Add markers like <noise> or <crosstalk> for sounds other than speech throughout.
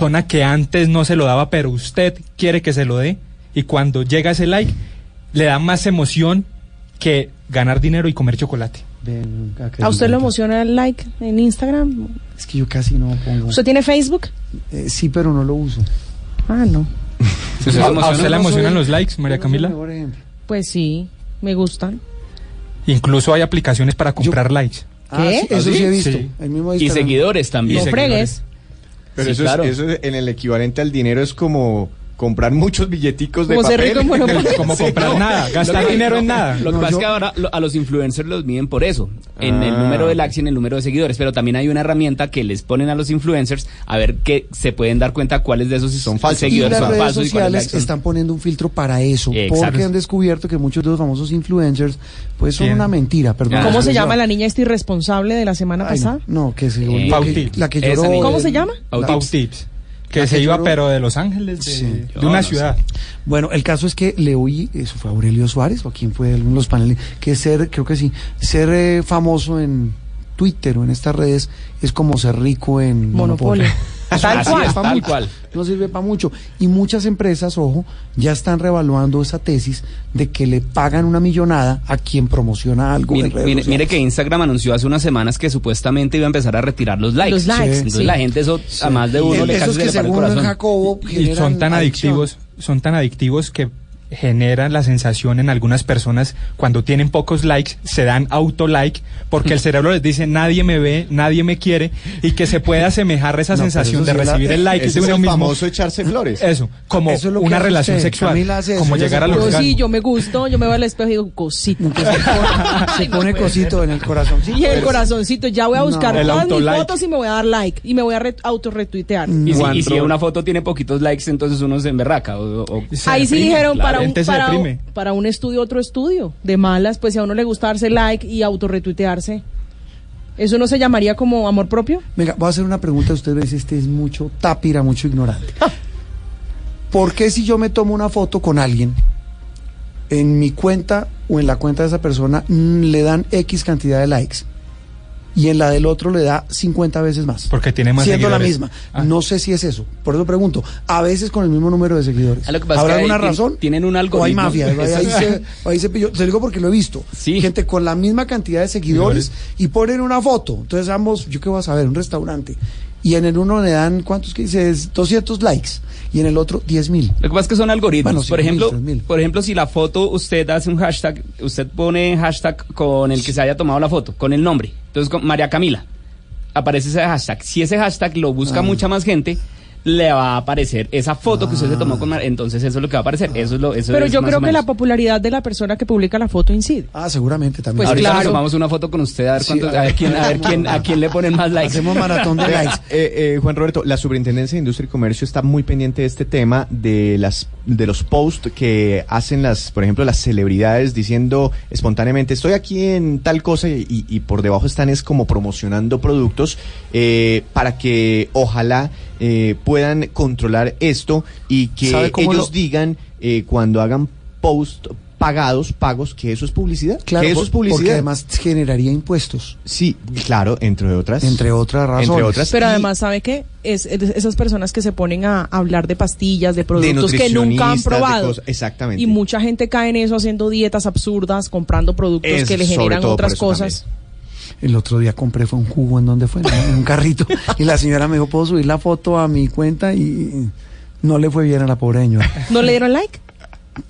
persona que antes no se lo daba, pero usted quiere que se lo dé, y cuando llega ese like, le da más emoción que ganar dinero y comer chocolate. Ven, ¿A usted lo emociona el like en Instagram? Es que yo casi no pongo. ¿Usted tiene Facebook? Eh, sí, pero no lo uso. Ah, no. <laughs> ¿A, a usted le emocionan los likes, María Camila? Pues sí, me gustan. Incluso hay aplicaciones para comprar likes. Ah, ¿Qué? sí, eso ¿Ah, sí he visto. Sí. Ahí mismo Y seguidores también. No seguidores. fregues. Pero Sí, eso, claro. es, eso es en el equivalente al dinero es como comprar muchos billeticos de Como papel. rico. Como <laughs> comprar nada, gastar que- dinero en nada. Lo que No, pasa yo- es que ahora lo- a los influencers los miden por eso, en el Ah. número de likes y en el número de seguidores, pero también hay una herramienta que les ponen a los influencers a ver que se pueden dar cuenta cuáles de esos Son falsos. Y seguidores las son redes falsos y son- están poniendo un filtro para eso, Exacto. porque han descubierto que muchos de los famosos influencers pues son ¿Quién? una mentira, perdón. Ah. ¿Cómo se llama la niña esta irresponsable de la semana Ay, pasada? No, que se Eh, la que lloró. ¿Cómo se llama? Pau Pau Tips. Tips. Que se iba, pero de Los Ángeles, de, Sí. de Yo una no ciudad. Bueno, el caso es que le oí, eso fue Aurelio Suárez, o quién fue uno de los paneles, que ser, creo que sí, ser eh, famoso en Twitter o en estas redes es como ser rico en Monopolio. Eso <laughs> Tal sirve es, tal cual. No sirve para mucho. Y muchas empresas, ojo, ya están revaluando esa tesis de que le pagan una millonada a quien promociona algo. Mire, en redes mire- mire sociales. que Instagram anunció hace unas semanas que supuestamente iba a empezar a retirar los likes. Los likes, Entonces sí. la gente eso a más de uno El- le esos casi se que le para el según corazón. Jacobo Y son tan adicción. adictivos, son tan adictivos que generan la sensación en algunas personas cuando tienen pocos likes, se dan auto like porque el cerebro les dice nadie me ve, nadie me quiere y que se puede asemejar esa <laughs> No, sensación de sí es la- recibir el like Ese de es el mismo. famoso echarse flores. <laughs> Eso, como Eso es lo que una relación usted. sexual, hace como llegar Yo orgasmo. sí, yo me gusto, yo me veo al espejo y digo, cosito. Se pone, <laughs> se pone cosito en el corazón. Y el corazoncito, ya voy a buscar No. Todas mis fotos y me voy a dar like. Y me voy a re- autorretuitear. Y si, y si Cuando- una foto tiene poquitos likes, entonces uno se emberraca. O, o- Se Ahí sí dijeron claro, para, un, para, un- deprime. para un estudio, otro estudio. De malas, pues si a uno le gusta darse like y autorretuitearse. ¿Eso no se llamaría como amor propio? Venga, voy a hacer una pregunta. Usted me dice, este es mucho tápira, mucho ignorante. <laughs> ¿Por qué si yo me tomo una foto con alguien, en mi cuenta o en la cuenta de esa persona, mm, le dan X cantidad de likes? Y en la del otro le da 50 veces más. Porque tiene más Siendo la misma. Ah. No sé si es eso. Por eso pregunto. A veces con el mismo número de seguidores. Ah, lo que pasa ¿Habrá que alguna razón? tienen un O hay mafia. Ahí, se, <laughs> ahí se pilló. Se lo digo porque lo he visto. Sí. Gente con la misma cantidad de seguidores y ponen una foto. Entonces ambos, yo qué voy a saber, un restaurante. Y en el uno le dan, ¿cuántos que dices? 200 likes. Y en el otro, 10 mil. Lo que pasa es que son algoritmos. Bueno, por ejemplo, mil. por ejemplo, si la foto usted hace un hashtag, usted pone hashtag con el que se haya tomado la foto, con el nombre. Entonces, con María Camila, aparece ese hashtag. Si ese hashtag lo busca Ah. mucha más gente, le va a aparecer esa foto que usted se tomó con María. Entonces, eso es lo que va a aparecer. Eso es lo, eso Pero es yo más creo que la popularidad de la persona que publica la foto incide. Ah, seguramente también. Pues Ahorita claro. nos tomamos una foto con usted a ver, Sí, cuántos- a ver. quién, a ver quién, a quién le ponen más likes. Hacemos maratón de likes. eh, eh, Juan Roberto, la Superintendencia de Industria y Comercio está muy pendiente de este tema de las de los posts que hacen las, por ejemplo, las celebridades diciendo espontáneamente estoy aquí en tal cosa y, y- y por debajo están es como promocionando productos eh, para que ojalá eh, puedan controlar esto y que ¿Sabe cómo ellos lo- digan eh, cuando hagan post pagados, pagos, que eso es publicidad, Claro, que eso por- es publicidad. porque además generaría impuestos, Sí, claro, entre otras. entre otras razones. Entre otras. Pero Y- además, ¿sabe qué? Es, es- esas personas que se ponen a hablar de pastillas, de productos que nunca han probado. cosas- exactamente. Y mucha gente cae en eso haciendo dietas absurdas, comprando productos Es que le generan otras cosas. El otro día compré fue un jugo en donde fue, en un carrito. y la señora me dijo, ¿puedo subir la foto a mi cuenta? Y no le fue bien a la pobre señora. ¿No le dieron like?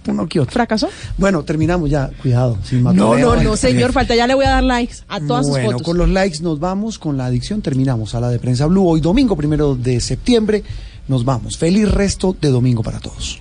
Uno que otro. ¿Fracasó? Bueno, terminamos ya. Cuidado. Sin No, no, no, señor, falta. Ya le voy a dar likes a todas sus bueno, fotos. con los likes nos vamos, con la adicción terminamos. A la de Prensa Blue, hoy domingo, primero de septiembre, nos vamos. Feliz resto de domingo para todos.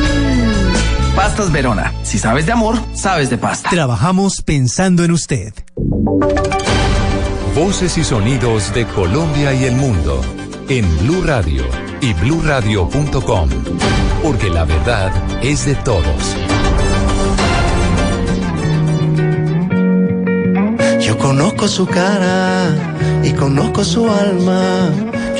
Pastas Verona. Si sabes de amor, sabes de pasta. Trabajamos pensando en usted. Voces y sonidos de Colombia y el mundo en Blue Radio y bluradio.com, porque la verdad es de todos. Yo conozco su cara y conozco su alma.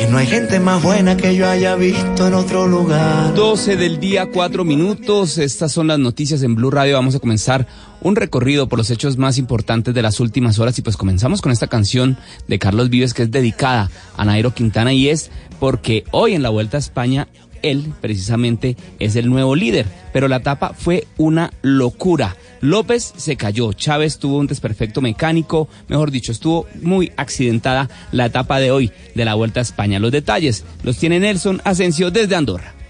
Que no hay gente más buena que yo haya visto en otro lugar. 12 del día, 4 minutos. Estas son las noticias en Blue Radio. Vamos a comenzar un recorrido por los hechos más importantes de las últimas horas. Y pues comenzamos con esta canción de Carlos Vives que es dedicada a Nairo Quintana y es porque hoy en la Vuelta a España él precisamente es el nuevo líder. Pero la etapa fue una locura. López se cayó, Chávez tuvo un desperfecto mecánico, mejor dicho, estuvo muy accidentada la etapa de hoy de la Vuelta a España. Los detalles los tiene Nelson Asensio desde Andorra.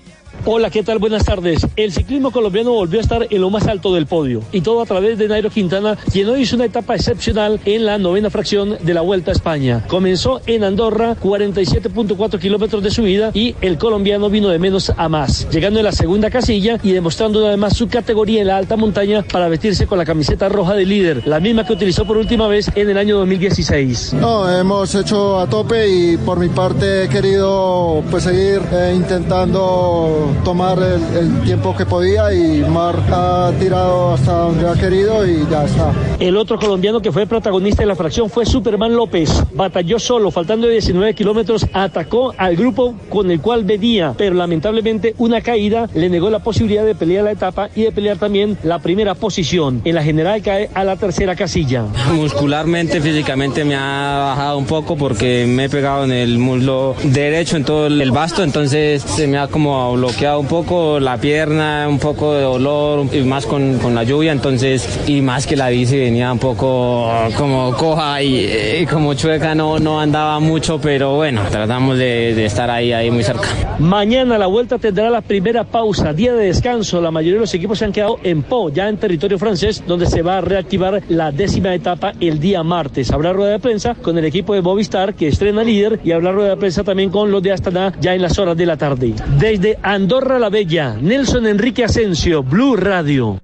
Hola, ¿qué tal? Buenas tardes. El ciclismo colombiano volvió a estar en lo más alto del podio y todo a través de Nairo Quintana, quien hoy hizo una etapa excepcional en la novena fracción de la Vuelta a España. Comenzó en Andorra, 47.4 kilómetros de subida y el colombiano vino de menos a más, llegando en la segunda casilla y demostrando además su categoría en la alta montaña para vestirse con la camiseta roja de líder, la misma que utilizó por última vez en el año 2016. No, hemos hecho a tope y por mi parte he querido pues seguir eh, intentando tomar el, el, tiempo que podía y Mar ha tirado hasta donde ha querido y ya está. El otro colombiano que fue protagonista de la fracción fue Superman López. Batalló solo, faltando 19 kilómetros, atacó al grupo con el cual venía, pero lamentablemente una caída le negó la posibilidad de pelear la etapa y de pelear también la primera posición. En la general cae a la tercera casilla. Muscularmente, físicamente me ha bajado un poco porque me he pegado en el muslo derecho, en todo el basto, entonces se me ha como bloqueado un poco la pierna, un poco de dolor y más con, con la lluvia, entonces y más que la bici venía un poco como coja y, y como chueca, no, no andaba mucho, pero bueno, tratamos de, de, estar ahí, ahí muy cerca. Mañana la vuelta tendrá la primera pausa, día de descanso, la mayoría de los equipos se han quedado en Po, ya en territorio francés, donde se va a reactivar la décima etapa el día martes. Habrá rueda de prensa con el equipo de Movistar que estrena líder y habrá rueda de prensa también con los de Astana ya en las horas de la tarde. Desde Andorra la Bella, Nelson Enrique Asensio, Blue Radio.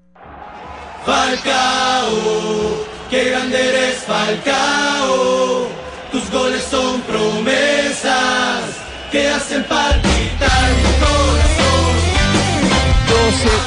Falcao, qué grande eres Falcao, tus goles son promesas que hacen palpitar mi corazón.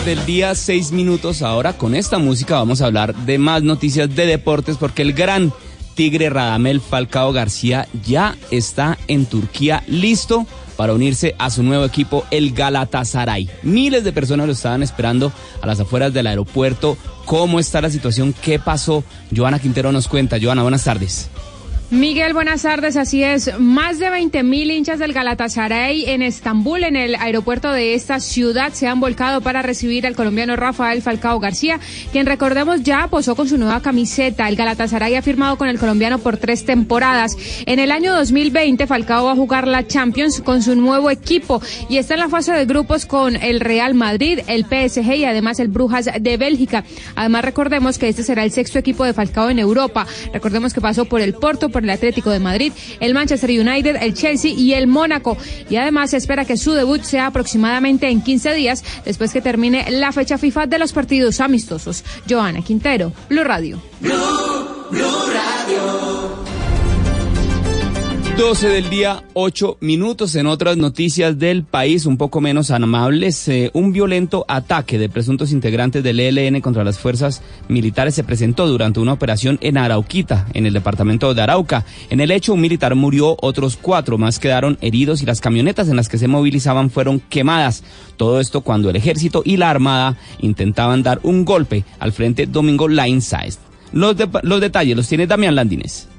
12 del día, 6 minutos. Ahora con esta música vamos a hablar de más noticias de deportes porque el gran Tigre Radamel Falcao García ya está en Turquía listo para unirse a su nuevo equipo, el Galatasaray. Miles de personas lo estaban esperando a las afueras del aeropuerto. ¿Cómo está la situación? ¿Qué pasó? Joana Quintero nos cuenta. Joana, buenas tardes. Miguel, buenas tardes. Así es, más de 20 mil hinchas del Galatasaray en Estambul, en el aeropuerto de esta ciudad, se han volcado para recibir al colombiano Rafael Falcao García, quien recordemos ya posó con su nueva camiseta. El Galatasaray ha firmado con el colombiano por tres temporadas. En el año 2020, Falcao va a jugar la Champions con su nuevo equipo y está en la fase de grupos con el Real Madrid, el PSG y además el Brujas de Bélgica. Además, recordemos que este será el sexto equipo de Falcao en Europa. Recordemos que pasó por el Porto, el Atlético de Madrid, el Manchester United, el Chelsea y el Mónaco. Y además se espera que su debut sea aproximadamente en 15 días después que termine la fecha FIFA de los partidos amistosos. Joana Quintero, Blue Radio. 12 del día, 8 minutos. En otras noticias del país, un poco menos amables, eh, un violento ataque de presuntos integrantes del ELN contra las fuerzas militares se presentó durante una operación en Arauquita, en el departamento de Arauca. En el hecho, un militar murió, otros cuatro más quedaron heridos y las camionetas en las que se movilizaban fueron quemadas. Todo esto cuando el ejército y la armada intentaban dar un golpe al frente Domingo Size. Los, los detalles los tiene Damián Landines.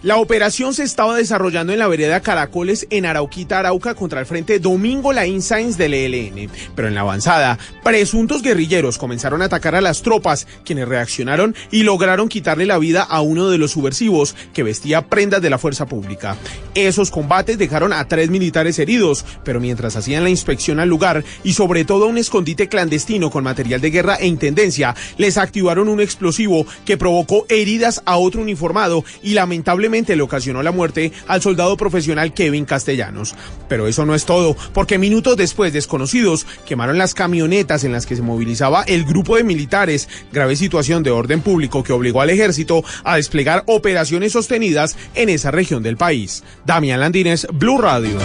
La operación se estaba desarrollando en la vereda Caracoles en Arauquita, Arauca, contra el frente Domingo Laín Sainz del ELN. Pero en la avanzada, presuntos guerrilleros comenzaron a atacar a las tropas, quienes reaccionaron y lograron quitarle la vida a uno de los subversivos que vestía prendas de la fuerza pública. Esos combates dejaron a tres militares heridos, pero mientras hacían la inspección al lugar y sobre todo un escondite clandestino con material de guerra e intendencia, les activaron un explosivo que provocó heridas a otro uniformado y lamentablemente le ocasionó la muerte al soldado profesional Kevin Castellanos. Pero eso no es todo, porque minutos después desconocidos quemaron las camionetas en las que se movilizaba el grupo de militares, grave situación de orden público que obligó al ejército a desplegar operaciones sostenidas en esa región del país. Damián Landines, Blue Radio.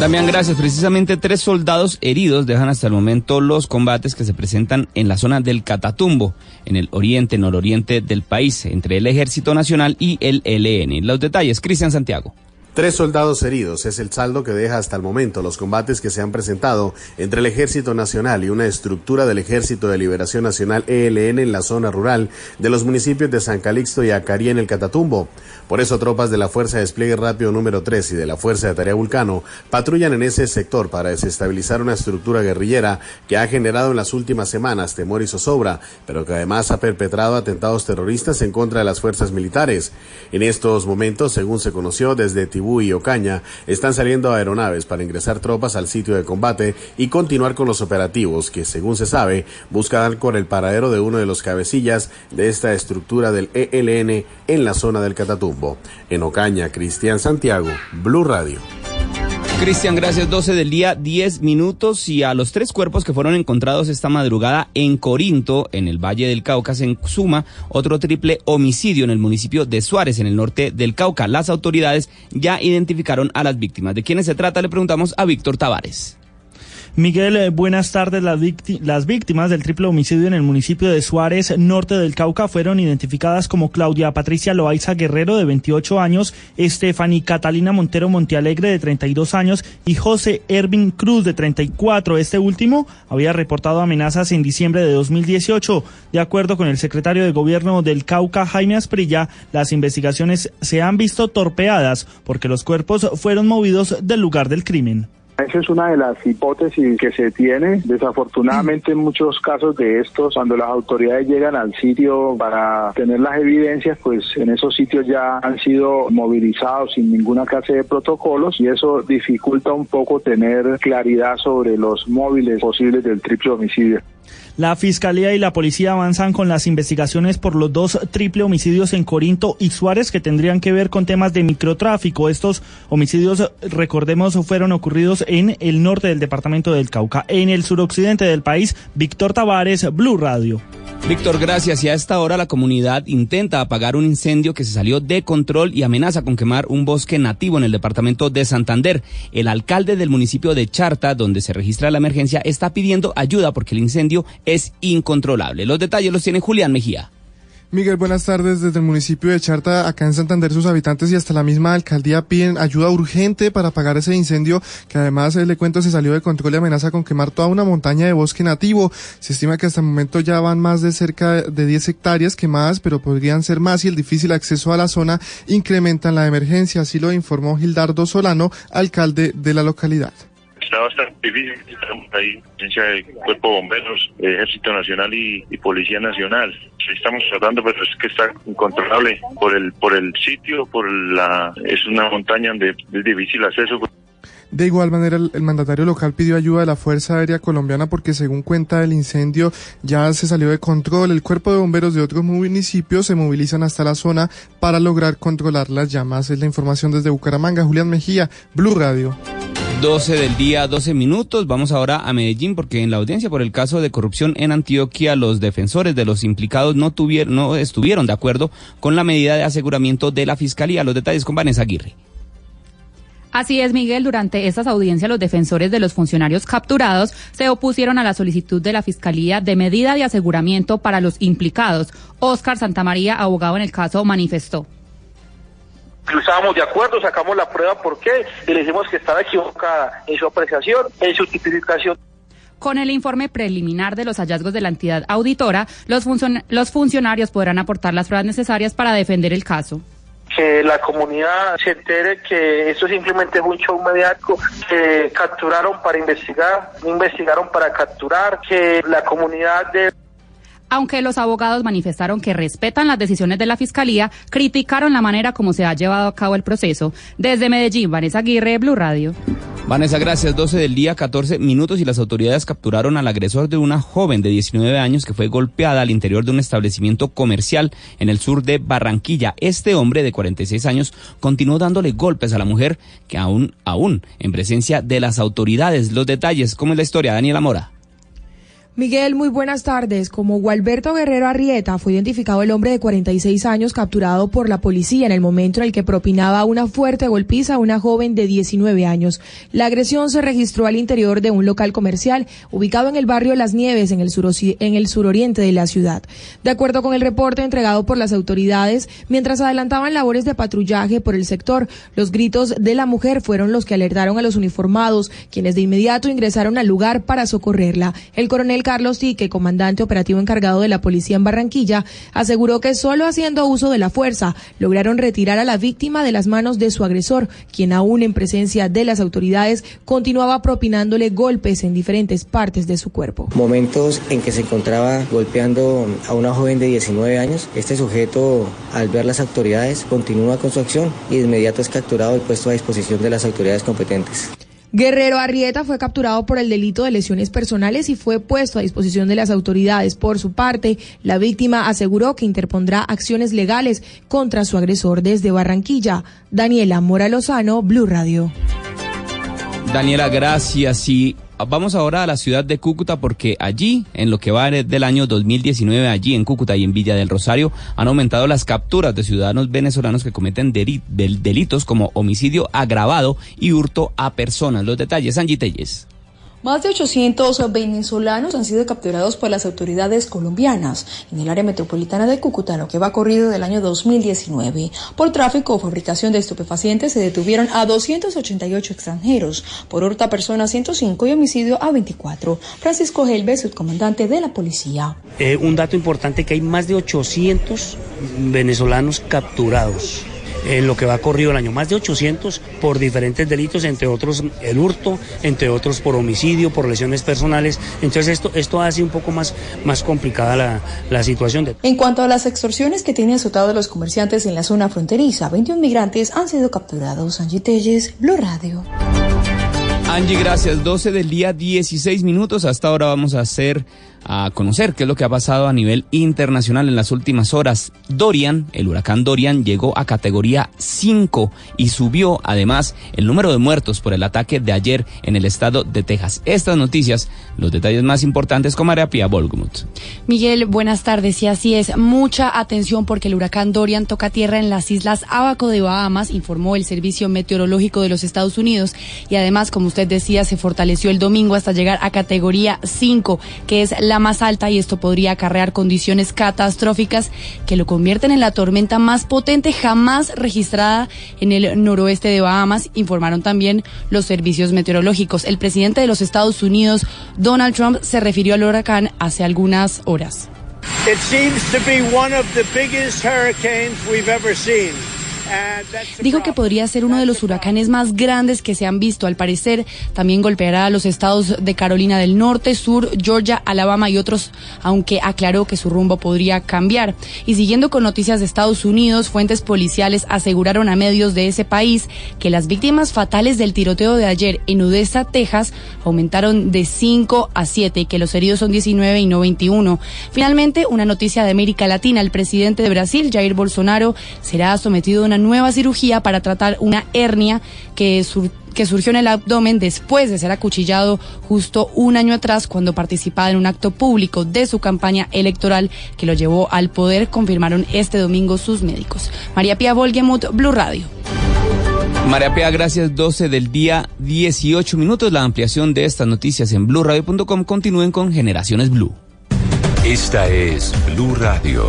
Damián, gracias. Precisamente tres soldados heridos dejan hasta el momento los combates que se presentan en la zona del Catatumbo, en el oriente, nororiente del país, entre el Ejército Nacional y el ELN. Los detalles, Cristian Santiago. Tres soldados heridos es el saldo que deja hasta el momento los combates que se han presentado entre el Ejército Nacional y una estructura del Ejército de Liberación Nacional ELN en la zona rural de los municipios de San Calixto y Acarí en el Catatumbo. Por eso tropas de la Fuerza de Despliegue Rápido número 3 y de la Fuerza de Tarea Vulcano patrullan en ese sector para desestabilizar una estructura guerrillera que ha generado en las últimas semanas temor y zozobra, pero que además ha perpetrado atentados terroristas en contra de las fuerzas militares. En estos momentos, según se conoció desde Y Ocaña, están saliendo aeronaves para ingresar tropas al sitio de combate y continuar con los operativos que, según se sabe, buscan con el paradero de uno de los cabecillas de esta estructura del ELN en la zona del Catatumbo. En Ocaña, Cristian Santiago, Blue Radio. Cristian, gracias. 12 del día, 10 minutos. Y a los tres cuerpos que fueron encontrados esta madrugada en Corinto, en el Valle del Cauca, se suma otro triple homicidio en el municipio de Suárez, en el norte del Cauca. Las autoridades ya identificaron a las víctimas. ¿De quiénes se trata? Le preguntamos a Víctor Tavares. Miguel, eh, buenas tardes. Las, las, víctimas del triple homicidio en el municipio de Suárez, norte del Cauca, fueron identificadas como Claudia Patricia Loaiza Guerrero, de 28 años, Estefany Catalina Montero Montealegre, de 32 años, y José Ervin Cruz, de 34. Este último había reportado amenazas en diciembre de 2018. De acuerdo con el secretario de Gobierno del Cauca, Jaime Asprilla, las investigaciones se han visto torpeadas porque los cuerpos fueron movidos del lugar del crimen. Esa es una de las hipótesis que se tiene. Desafortunadamente en muchos casos de estos, cuando las autoridades llegan al sitio para tener las evidencias, pues en esos sitios ya han sido movilizados sin ninguna clase de protocolos y eso dificulta un poco tener claridad sobre los móviles posibles del triple homicidio. La Fiscalía y la Policía avanzan con las investigaciones por los dos triple homicidios en Corinto y Suárez que tendrían que ver con temas de microtráfico. Estos homicidios, recordemos, fueron ocurridos en el norte del departamento del Cauca. En el suroccidente del país, Víctor Tavares, Blue Radio. Víctor, gracias. Y a esta hora la comunidad intenta apagar un incendio que se salió de control y amenaza con quemar un bosque nativo en el departamento de Santander. El alcalde del municipio de Charta, donde se registra la emergencia, está pidiendo ayuda porque el incendio es incontrolable. Los detalles los tiene Julián Mejía. Miguel, buenas tardes. Desde el municipio de Charta, acá en Santander, sus habitantes y hasta la misma alcaldía piden ayuda urgente para apagar ese incendio que además, eh, le cuento, se salió de control y amenaza con quemar toda una montaña de bosque nativo. Se estima que hasta el momento ya van más de cerca de 10 hectáreas quemadas, pero podrían ser más y el difícil acceso a la zona incrementan la emergencia. Así lo informó Gildardo Solano, alcalde de la localidad está bastante difícil. Tenemos ahí presencia de Cuerpo de Bomberos, Ejército Nacional y, Policía Nacional. Estamos tratando, pero es que está incontrolable por el por el sitio, por la es una montaña donde es difícil acceso. De igual manera, el, mandatario local pidió ayuda a la Fuerza Aérea Colombiana porque según cuenta el incendio ya se salió de control. El cuerpo de bomberos de otros municipios se movilizan hasta la zona para lograr controlar las llamas. Es la información desde Bucaramanga. Julián Mejía, Blue Radio. 12 del día, 12 minutos. Vamos ahora a Medellín porque en la audiencia por el caso de corrupción en Antioquia, los defensores de los implicados no tuvieron, no estuvieron de acuerdo con la medida de aseguramiento de la fiscalía. Los detalles con Vanessa Aguirre. Así es, Miguel. Durante estas audiencias, los defensores de los funcionarios capturados se opusieron a la solicitud de la Fiscalía de medida de aseguramiento para los implicados. Oscar Santamaría, abogado en el caso, manifestó estábamos de acuerdo, sacamos la prueba, ¿por qué? Y le dijimos que estaba equivocada en su apreciación, en su tipificación. Con el informe preliminar de los hallazgos de la entidad auditora, los, los funcionarios podrán aportar las pruebas necesarias para defender el caso que la comunidad se entere que esto simplemente es un show mediático, que capturaron para investigar, investigaron para capturar, que la comunidad de aunque los abogados manifestaron que respetan las decisiones de la Fiscalía, criticaron la manera como se ha llevado a cabo el proceso. Desde Medellín, Vanessa Aguirre, Blue Radio. Vanessa, gracias. 12 del día, 14 minutos y las autoridades capturaron al agresor de una joven de 19 años que fue golpeada al interior de un establecimiento comercial en el sur de Barranquilla. Este hombre de 46 años continuó dándole golpes a la mujer que aún, aún, en presencia de las autoridades. Los detalles, ¿cómo es la historia? Daniela Mora. Miguel, muy buenas tardes. Como Gualberto Guerrero Arrieta fue identificado el hombre de 46 años capturado por la policía en el momento en el que propinaba una fuerte golpiza a una joven de 19 años. La agresión se registró al interior de un local comercial ubicado en el barrio Las Nieves, en el, en el suroriente de la ciudad. De acuerdo con el reporte entregado por las autoridades, mientras adelantaban labores de patrullaje por el sector, los gritos de la mujer fueron los que alertaron a los uniformados, quienes de inmediato ingresaron al lugar para socorrerla. El coronel Carlos Tique, comandante operativo encargado de la policía en Barranquilla, aseguró que solo haciendo uso de la fuerza lograron retirar a la víctima de las manos de su agresor, quien aún en presencia de las autoridades continuaba propinándole golpes en diferentes partes de su cuerpo. Momentos en que se encontraba golpeando a una joven de 19 años, este sujeto al ver las autoridades continúa con su acción y de inmediato es capturado y puesto a disposición de las autoridades competentes. Guerrero Arrieta fue capturado por el delito de lesiones personales y fue puesto a disposición de las autoridades. Por su parte, la víctima aseguró que interpondrá acciones legales contra su agresor desde Barranquilla. Daniela Mora Lozano, Blue Radio. Daniela, gracias. Y Vamos ahora a la ciudad de Cúcuta porque allí, en lo que va del año 2019, allí en Cúcuta y en Villa del Rosario, han aumentado las capturas de ciudadanos venezolanos que cometen delitos como homicidio agravado y hurto a personas. Los detalles, Angie Telles. Más de 800 venezolanos han sido capturados por las autoridades colombianas en el área metropolitana de Cúcuta, lo que va corrido del año 2019. Por tráfico o fabricación de estupefacientes se detuvieron a 288 extranjeros, por hurta a personas 105 y homicidio a 24. Francisco Helve, subcomandante de la policía. Eh, un dato importante que hay más de 800 venezolanos capturados en lo que va corrido el año. Más de 800 por diferentes delitos, entre otros el hurto, entre otros por homicidio, por lesiones personales. Entonces esto, esto hace un poco más, más complicada la, la situación. En cuanto a las extorsiones que tienen azotado los comerciantes en la zona fronteriza, 21 migrantes han sido capturados. Angie Telles, Blue Radio. Angie, gracias. 12 del día, 16 minutos. Hasta ahora vamos a hacer a conocer qué es lo que ha pasado a nivel internacional en las últimas horas. Dorian, el huracán Dorian, llegó a categoría 5 y subió además el número de muertos por el ataque de ayer en el estado de Texas. Estas noticias, los detalles más importantes con María Pía Volgmuth. Miguel, buenas tardes. Y así es, mucha atención porque el huracán Dorian toca tierra en las islas Abaco de Bahamas, informó el Servicio Meteorológico de los Estados Unidos. Y además, como usted decía, se fortaleció el domingo hasta llegar a categoría 5, que es la más alta y esto podría acarrear condiciones catastróficas que lo convierten en la tormenta más potente jamás registrada en el noroeste de Bahamas, informaron también los servicios meteorológicos. El presidente de los Estados Unidos, Donald Trump, se refirió al huracán hace algunas horas. Dijo que podría ser uno de los huracanes más grandes que se han visto. Al parecer, también golpeará a los estados de Carolina del Norte, Sur, Georgia, Alabama y otros, aunque aclaró que su rumbo podría cambiar. Y siguiendo con noticias de Estados Unidos, fuentes policiales aseguraron a medios de ese país que las víctimas fatales del tiroteo de ayer en Odessa, Texas, aumentaron de 5 a 7 y que los heridos son 19 y no 21. Finalmente, una noticia de América Latina. El presidente de Brasil, Jair Bolsonaro, será sometido a una nueva cirugía para tratar una hernia que, que surgió en el abdomen después de ser acuchillado justo un año atrás cuando participaba en un acto público de su campaña electoral que lo llevó al poder, confirmaron este domingo sus médicos. María Pía Volgemut, Blue Radio. María Pía, gracias. 12 del día, 18 minutos. La ampliación de estas noticias en blueradio.com. Continúen con Generaciones Blue. Esta es Blue Radio.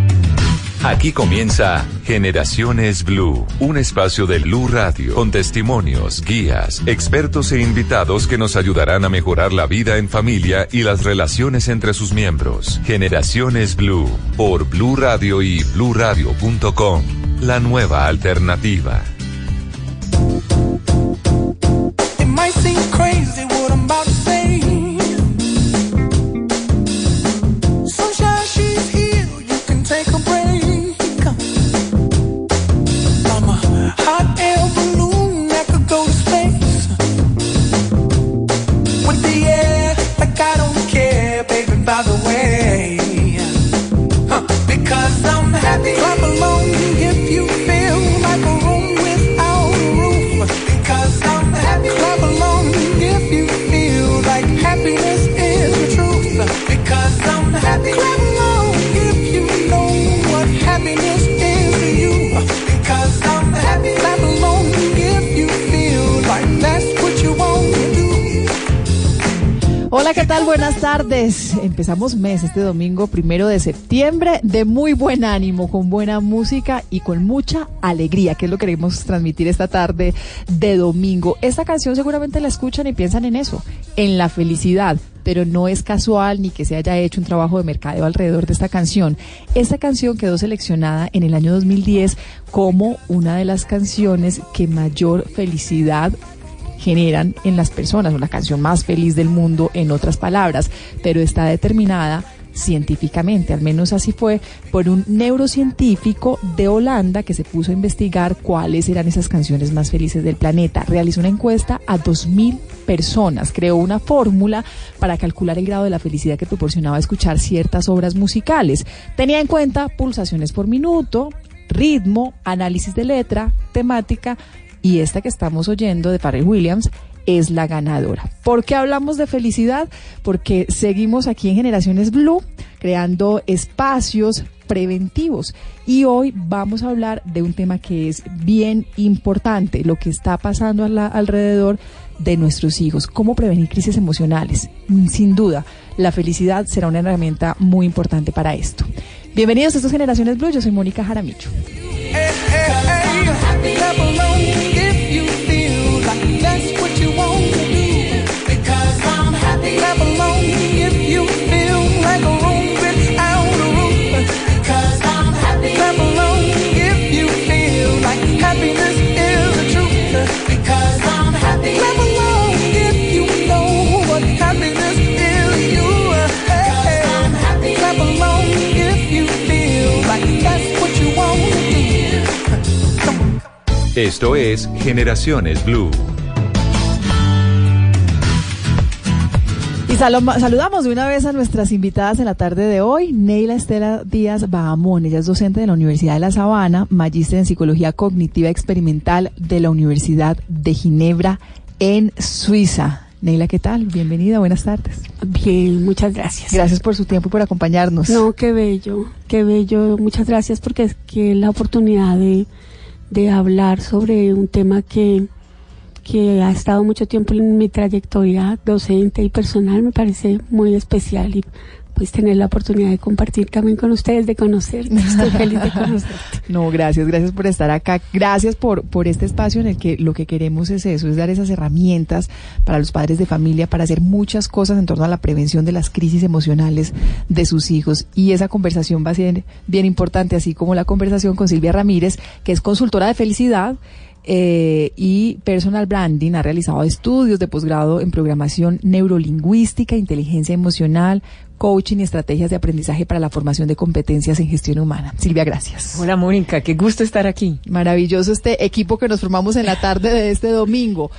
Aquí comienza Generaciones Blue, un espacio de Blue Radio con testimonios, guías, expertos e invitados que nos ayudarán a mejorar la vida en familia y las relaciones entre sus miembros. Generaciones Blue por Blue Radio y bluradio.com, la nueva alternativa. Buenas tardes. Empezamos mes este domingo primero de septiembre de muy buen ánimo, con buena música y con mucha alegría, que es lo que queremos transmitir esta tarde de domingo. Esta canción seguramente la escuchan y piensan en eso, en la felicidad. Pero no es casual ni que se haya hecho un trabajo de mercadeo alrededor de esta canción. Esta canción quedó seleccionada en el año 2010 como una de las canciones que mayor felicidad generan en las personas, la canción más feliz del mundo, en otras palabras, pero está determinada científicamente, al menos así fue, por un neurocientífico de Holanda que se puso a investigar cuáles eran esas canciones más felices del planeta. Realizó una encuesta a 2.000 personas, creó una fórmula para calcular el grado de la felicidad que proporcionaba escuchar ciertas obras musicales. Tenía en cuenta pulsaciones por minuto, ritmo, análisis de letra, temática y esta que estamos oyendo de Pharrell Williams es la ganadora. ¿Por qué hablamos de felicidad? Porque seguimos aquí en Generaciones Blue creando espacios preventivos y hoy vamos a hablar de un tema que es bien importante, lo que está pasando alrededor de nuestros hijos, cómo prevenir crisis emocionales. Sin duda, la felicidad será una herramienta muy importante para esto. Bienvenidos a estas Generaciones Blue, yo soy Mónica Jaramillo. Clap Esto es Generaciones Blue. Y saludamos de una vez a nuestras invitadas en la tarde de hoy. Neila Estela Díaz Bahamón, ella es docente de la Universidad de La Sabana, magíster en Psicología Cognitiva Experimental de la Universidad de Ginebra en Suiza. Neila, ¿qué tal? Bienvenida, buenas tardes. Bien, muchas gracias. Gracias por su tiempo y por acompañarnos. No, qué bello, qué bello. Muchas gracias porque es que la oportunidad de, de hablar sobre un tema que, que ha estado mucho tiempo en mi trayectoria docente y personal me parece muy especial y pues tener la oportunidad de compartir también con ustedes, de conocerte. Estoy feliz de conocerte. <laughs> No, gracias, gracias por estar acá. Gracias por, por este espacio en el que lo que queremos es eso, es dar esas herramientas para los padres de familia para hacer muchas cosas en torno a la prevención de las crisis emocionales de sus hijos. Y esa conversación va a ser bien importante, así como la conversación con Silvia Ramírez, que es consultora de felicidad. Eh, y personal branding ha realizado estudios de posgrado en programación neurolingüística, inteligencia emocional, coaching y estrategias de aprendizaje para la formación de competencias en gestión humana. Silvia, gracias. Hola Mónica, qué gusto estar aquí. Maravilloso este equipo que nos formamos en la tarde de este domingo.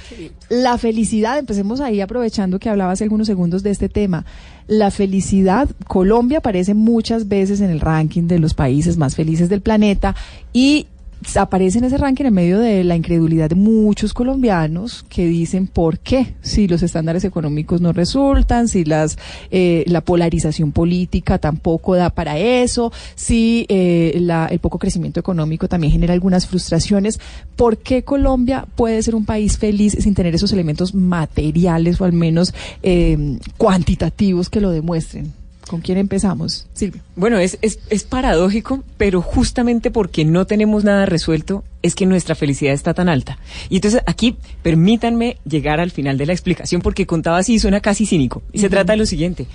La felicidad, empecemos ahí aprovechando que hablaba hace algunos segundos de este tema. La felicidad, Colombia aparece muchas veces en el ranking de los países más felices del planeta y aparece en ese ranking en medio de la incredulidad de muchos colombianos que dicen por qué, si los estándares económicos no resultan, si las eh, la polarización política tampoco da para eso, si eh, la, el poco crecimiento económico también genera algunas frustraciones, ¿por qué Colombia puede ser un país feliz sin tener esos elementos materiales o al menos eh, cuantitativos que lo demuestren? ¿Con quién empezamos, Silvia? Bueno, es, es, es, paradójico, pero justamente porque no tenemos nada resuelto es que nuestra felicidad está tan alta. Y entonces aquí permítanme llegar al final de la explicación porque contaba así suena casi cínico. Y se trata de lo siguiente.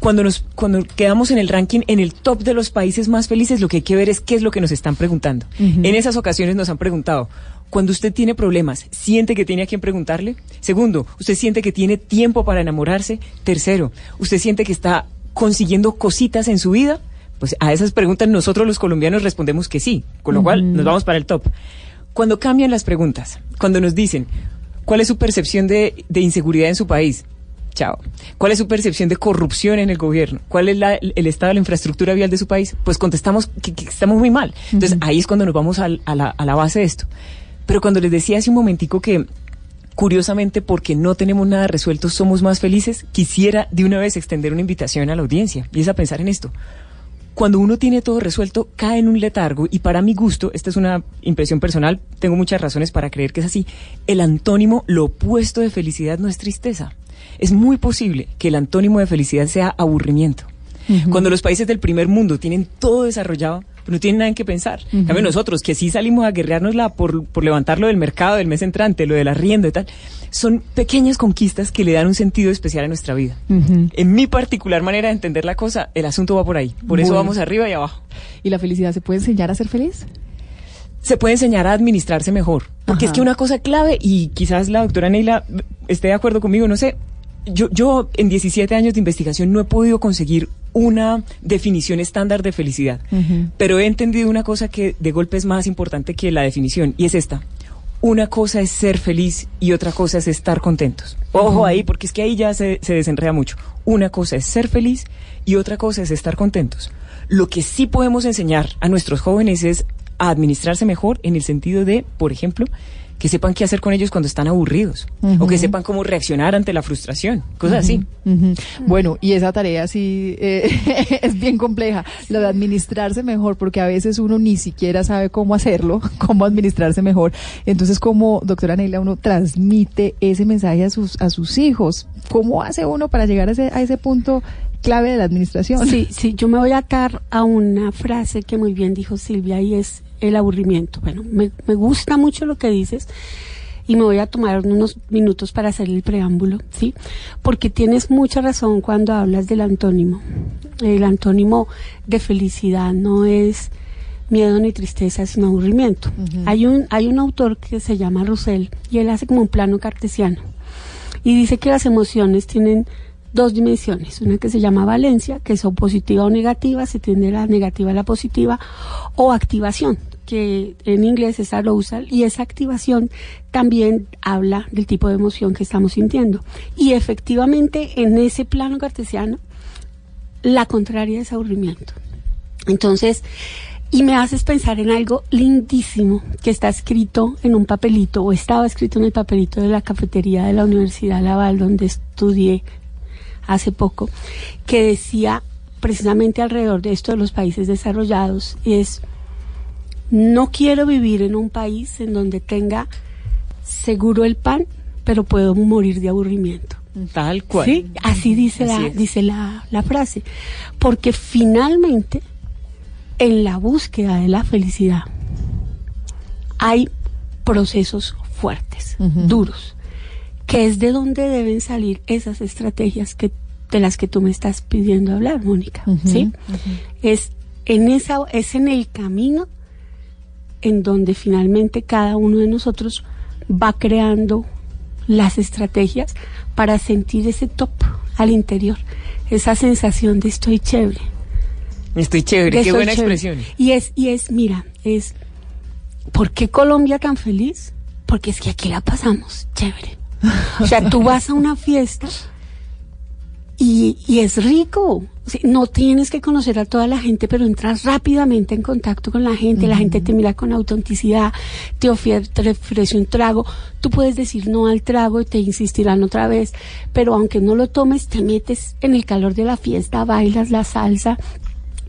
Cuando nos cuando quedamos en el ranking en el top de los países más felices, lo que hay que ver es qué es lo que nos están preguntando. En esas ocasiones nos han preguntado, cuando usted tiene problemas, ¿siente que tiene a quien preguntarle? Segundo, ¿usted siente que tiene tiempo para enamorarse? Tercero, ¿usted siente que está consiguiendo cositas en su vida? Pues a esas preguntas nosotros los colombianos respondemos que sí, con lo cual nos vamos para el top. Cuando cambian las preguntas, cuando nos dicen, ¿cuál es su percepción de, de inseguridad en su país? Chao. ¿Cuál es su percepción de corrupción en el gobierno? ¿Cuál es la, el estado de la infraestructura vial de su país? Pues contestamos que, que estamos muy mal. Entonces uh -huh. ahí es cuando nos vamos al, a, la, a la base de esto. Pero cuando les decía hace un momentico que curiosamente porque no tenemos nada resuelto somos más felices, quisiera de una vez extender una invitación a la audiencia y es a pensar en esto. Cuando uno tiene todo resuelto, cae en un letargo y para mi gusto, esta es una impresión personal, tengo muchas razones para creer que es así, el antónimo, lo opuesto de felicidad no es tristeza. Es muy posible que el antónimo de felicidad sea aburrimiento. Uh -huh. Cuando los países del primer mundo tienen todo desarrollado, no tienen nada en qué pensar. Uh -huh. También nosotros, que sí salimos a guerreárnosla por, por levantarlo del mercado del mes entrante, lo del arriendo y tal, son pequeñas conquistas que le dan un sentido especial a nuestra vida. Uh -huh. En mi particular manera de entender la cosa, el asunto va por ahí. Por bueno. eso vamos arriba y abajo. ¿Y la felicidad se puede enseñar a ser feliz? se puede enseñar a administrarse mejor. Porque Ajá. es que una cosa clave, y quizás la doctora Neila esté de acuerdo conmigo, no sé, yo, yo en 17 años de investigación no he podido conseguir una definición estándar de felicidad, uh -huh. pero he entendido una cosa que de golpe es más importante que la definición, y es esta. Una cosa es ser feliz y otra cosa es estar contentos. Ojo uh -huh. ahí, porque es que ahí ya se, se desenreda mucho. Una cosa es ser feliz y otra cosa es estar contentos. Lo que sí podemos enseñar a nuestros jóvenes es a administrarse mejor en el sentido de, por ejemplo, que sepan qué hacer con ellos cuando están aburridos uh -huh. o que sepan cómo reaccionar ante la frustración, cosas uh -huh. así. Uh -huh. Bueno, y esa tarea sí eh, <laughs> es bien compleja, lo de administrarse mejor, porque a veces uno ni siquiera sabe cómo hacerlo, <laughs> cómo administrarse mejor. Entonces, como doctora Neila, uno transmite ese mensaje a sus, a sus hijos. ¿Cómo hace uno para llegar a ese, a ese punto clave de la administración? Sí, sí, yo me voy a atar a una frase que muy bien dijo Silvia y es el aburrimiento. Bueno, me, me, gusta mucho lo que dices y me voy a tomar unos minutos para hacer el preámbulo, ¿sí? Porque tienes mucha razón cuando hablas del antónimo. El antónimo de felicidad no es miedo ni tristeza, sino aburrimiento. Uh -huh. Hay un hay un autor que se llama Russell y él hace como un plano cartesiano y dice que las emociones tienen dos dimensiones, una que se llama valencia, que es o positiva o negativa, se tiende la negativa a la positiva, o activación, que en inglés es arousal, y esa activación también habla del tipo de emoción que estamos sintiendo. Y efectivamente en ese plano cartesiano, la contraria es aburrimiento. Entonces, y me haces pensar en algo lindísimo que está escrito en un papelito, o estaba escrito en el papelito de la cafetería de la Universidad Laval, donde estudié hace poco, que decía precisamente alrededor de esto de los países desarrollados, es, no quiero vivir en un país en donde tenga seguro el pan, pero puedo morir de aburrimiento. Tal cual. Sí, así dice, así la, dice la, la frase. Porque finalmente, en la búsqueda de la felicidad, hay procesos fuertes, uh -huh. duros que es de donde deben salir esas estrategias que de las que tú me estás pidiendo hablar, Mónica, uh -huh, ¿sí? Uh -huh. Es en esa es en el camino en donde finalmente cada uno de nosotros va creando las estrategias para sentir ese top al interior, esa sensación de estoy chévere. Estoy chévere, qué buena chévere. expresión. Y es y es, mira, es ¿por qué Colombia tan feliz? Porque es que aquí la pasamos chévere. O sea, tú vas a una fiesta y y, es rico. No tienes que conocer a toda la gente, pero entras rápidamente en contacto con la gente, la gente te mira con autenticidad, te te ofrece un trago, tú puedes decir no al trago y te insistirán otra vez, pero aunque no lo tomes, te metes en el calor de la fiesta, bailas la salsa,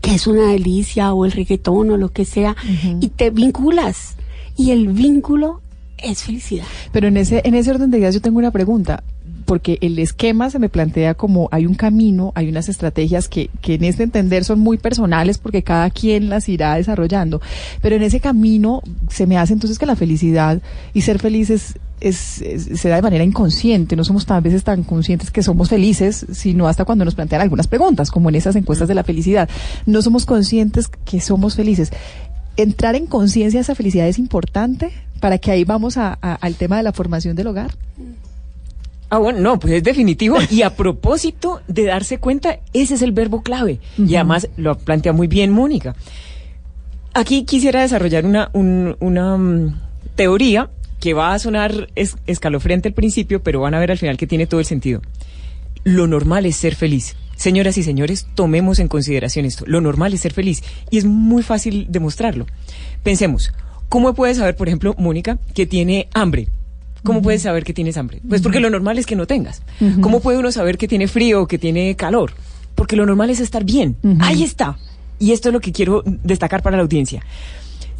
que es una delicia, o el reggaetón o lo que sea, y te vinculas. Y el vínculo es felicidad. Pero en ese, en ese orden de ideas yo tengo una pregunta, porque el esquema se me plantea como hay un camino, hay unas estrategias que, que en este entender son muy personales porque cada quien las irá desarrollando, pero en ese camino se me hace entonces que la felicidad y ser feliz es, es- es- se da de manera inconsciente, no somos tan veces tan conscientes que somos felices, sino hasta cuando nos plantean algunas preguntas, como en esas encuestas de la felicidad. No somos conscientes que somos felices. Entrar en conciencia de esa felicidad es importante para que ahí vamos a- a- al tema de la formación del hogar. Ah, bueno, no, pues es definitivo. Y a propósito de darse cuenta, ese es el verbo clave. Y además lo plantea muy bien Mónica. Aquí quisiera desarrollar una, un- una mm, teoría que va a sonar es- escalofriante al principio, pero van a ver al final que tiene todo el sentido. Lo normal es ser feliz. Señoras y señores, tomemos en consideración esto. Lo normal es ser feliz. Y es muy fácil demostrarlo. Pensemos, ¿cómo puedes saber, por ejemplo, Mónica, que tiene hambre? ¿Cómo puedes saber que tienes hambre? Pues porque lo normal es que no tengas. ¿Cómo puede uno saber que tiene frío o que tiene calor? Porque lo normal es estar bien. Ahí está. Y esto es lo que quiero destacar para la audiencia.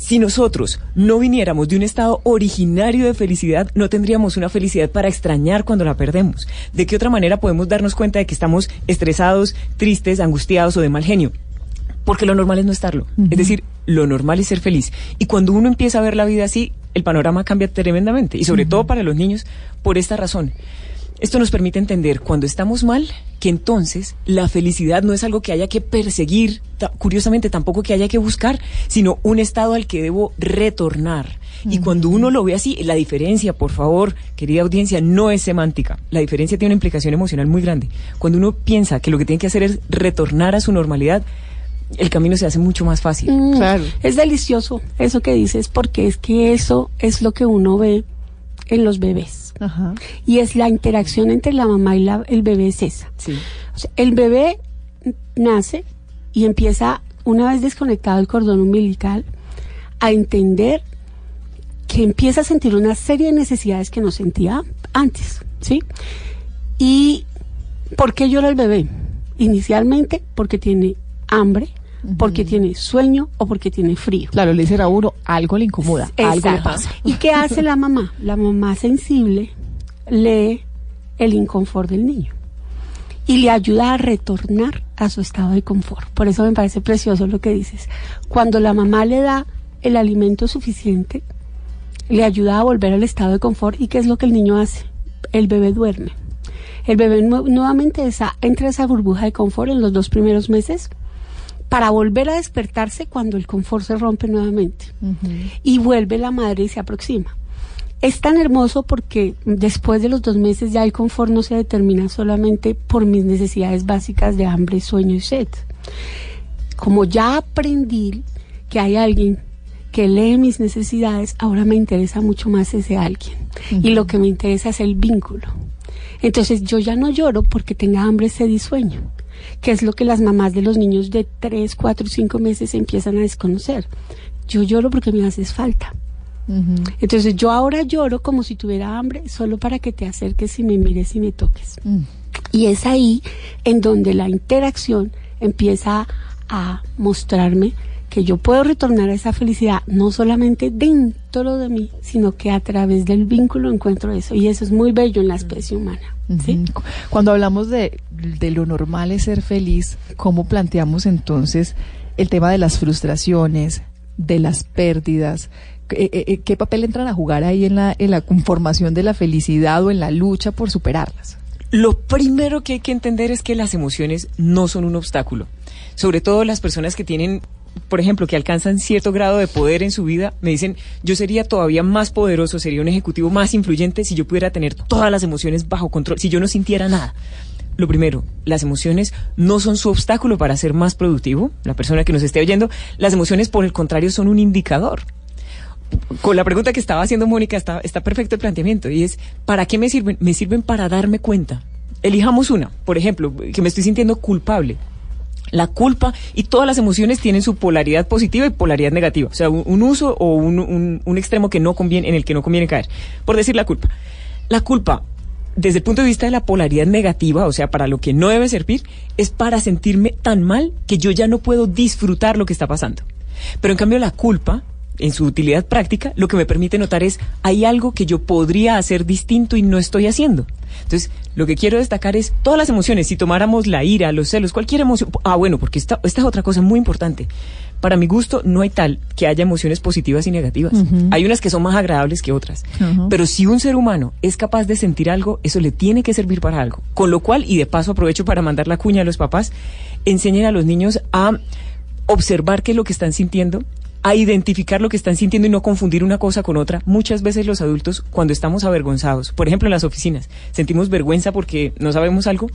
Si nosotros no viniéramos de un estado originario de felicidad, no tendríamos una felicidad para extrañar cuando la perdemos. ¿De qué otra manera podemos darnos cuenta de que estamos estresados, tristes, angustiados o de mal genio? Porque lo normal es no estarlo. Es decir, lo normal es ser feliz. Y cuando uno empieza a ver la vida así, el panorama cambia tremendamente. Y sobre todo para los niños, por esta razón. Esto nos permite entender cuando estamos mal que entonces la felicidad no es algo que haya que perseguir, curiosamente tampoco que haya que buscar, sino un estado al que debo retornar. Y cuando uno lo ve así, la diferencia, por favor, querida audiencia, no es semántica. La diferencia tiene una implicación emocional muy grande. Cuando uno piensa que lo que tiene que hacer es retornar a su normalidad, el camino se hace mucho más fácil. Mm, Es delicioso eso que dices, porque es que eso es lo que uno ve en los bebés. Y es la interacción entre la mamá y la- el bebé es esa. O sea, el bebé nace y empieza, una vez desconectado el cordón umbilical, a entender que empieza a sentir una serie de necesidades que no sentía antes, ¿sí? ¿Y por qué llora el bebé? Inicialmente porque tiene hambre, porque tiene sueño o porque tiene frío. Claro, le dicen a uno, algo le incomoda, algo le Exacto. pasa. ¿Y qué hace la mamá? La mamá sensible lee el inconfort del niño y le ayuda a retornar a su estado de confort. Por eso me parece precioso lo que dices. Cuando la mamá le da el alimento suficiente, le ayuda a volver al estado de confort. ¿Y qué es lo que el niño hace? El bebé duerme. El bebé nue- nuevamente esa, entra esa burbuja de confort en los dos primeros meses para volver a despertarse cuando el confort se rompe nuevamente y vuelve la madre y se aproxima. Es tan hermoso porque después de los dos meses ya el confort no se determina solamente por mis necesidades básicas de hambre, sueño y sed. Como ya aprendí que hay alguien que lee mis necesidades, ahora me interesa mucho más ese alguien. Y lo que me interesa es el vínculo. Entonces yo ya no lloro porque tenga hambre, sed y sueño, que es lo que las mamás de los niños de 3, 4, 5 meses empiezan a desconocer. Yo lloro porque me haces falta. Entonces yo ahora lloro como si tuviera hambre solo para que te acerques y me mires y me toques. Y es ahí en donde la interacción empieza a mostrarme que yo puedo retornar a esa felicidad no solamente dentro de mí, sino que a través del vínculo encuentro eso. Y eso es muy bello en la especie humana. Cuando hablamos de, de lo normal es ser feliz, ¿cómo planteamos entonces el tema de las frustraciones, de las pérdidas? ¿Qué, eh, eh, qué papel entran a jugar ahí en la, en la conformación de la felicidad o en la lucha por superarlas? Lo primero que hay que entender es que las emociones no son un obstáculo. Sobre todo las personas que tienen, por ejemplo, que alcanzan cierto grado de poder en su vida, me dicen, yo sería todavía más poderoso, sería un ejecutivo más influyente si yo pudiera tener todas las emociones bajo control, si yo no sintiera nada. Lo primero, las emociones no son su obstáculo para ser más productivo. La persona que nos esté oyendo, las emociones, por el contrario, son un indicador con la pregunta que estaba haciendo Mónica, está, está perfecto el planteamiento y es, ¿para qué me sirven? Me sirven para darme cuenta. elijamos una, por ejemplo, que me estoy sintiendo culpable. La culpa y todas las emociones tienen su polaridad positiva y polaridad negativa, o sea, un, uso o un, un- un extremo que no conviene, en el que no conviene caer. Por decir la culpa. La culpa, desde el punto de vista de la polaridad negativa, o sea, para lo que no debe servir, es para sentirme tan mal que yo ya no puedo disfrutar lo que está pasando. Pero en cambio la culpa, en su utilidad práctica, lo que me permite notar es, hay algo que yo podría hacer distinto y no estoy haciendo. Entonces, lo que quiero destacar es todas las emociones. Si tomáramos la ira, los celos, cualquier emoción. Ah, bueno, porque esta, esta es otra cosa muy importante. Para mi gusto, no hay tal que haya emociones positivas y negativas. Hay unas que son más agradables que otras. Pero si un ser humano es capaz de sentir algo, eso le tiene que servir para algo. Con lo cual, y de paso aprovecho para mandar la cuña a los papás, enseñen a los niños a observar qué es lo que están sintiendo, a identificar lo que están sintiendo y no confundir una cosa con otra. Muchas veces los adultos, cuando estamos avergonzados, por ejemplo en las oficinas, sentimos vergüenza porque no sabemos algo,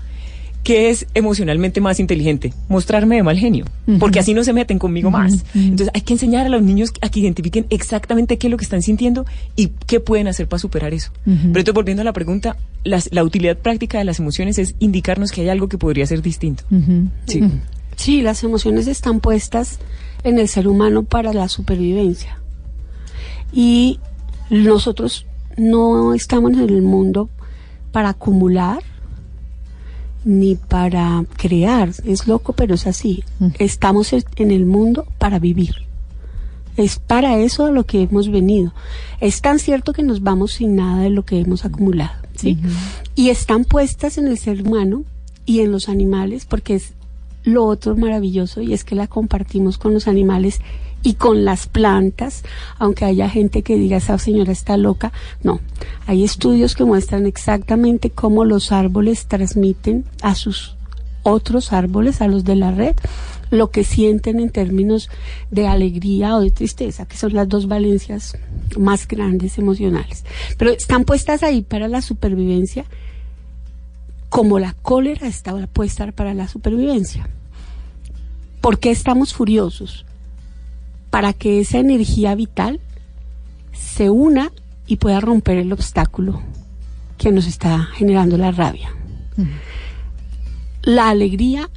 ¿qué es emocionalmente más inteligente? Mostrarme de mal genio, porque así no se meten conmigo más. Entonces hay que enseñar a los niños a que identifiquen exactamente qué es lo que están sintiendo y qué pueden hacer para superar eso. Pero entonces volviendo a la pregunta, las- la utilidad práctica de las emociones es indicarnos que hay algo que podría ser distinto. Sí. Sí, las emociones están puestas en el ser humano para la supervivencia. Y nosotros no estamos en el mundo para acumular ni para crear. Es loco, pero es así. Estamos en en el mundo para vivir. Es para eso a lo que hemos venido. Es tan cierto que nos vamos sin nada de lo que hemos acumulado, ¿sí? Y están puestas en el ser humano y en los animales porque es lo otro maravilloso y es que la compartimos con los animales y con las plantas, aunque haya gente que diga esa señora está loca, no. Hay estudios que muestran exactamente cómo los árboles transmiten a sus otros árboles, a los de la red, lo que sienten en términos de alegría o de tristeza, que son las dos valencias más grandes emocionales. Pero están puestas ahí para la supervivencia, como la cólera está puesta para la supervivencia. ¿Por qué estamos furiosos? Para que esa energía vital se una y pueda romper el obstáculo que nos está generando la rabia. La alegría,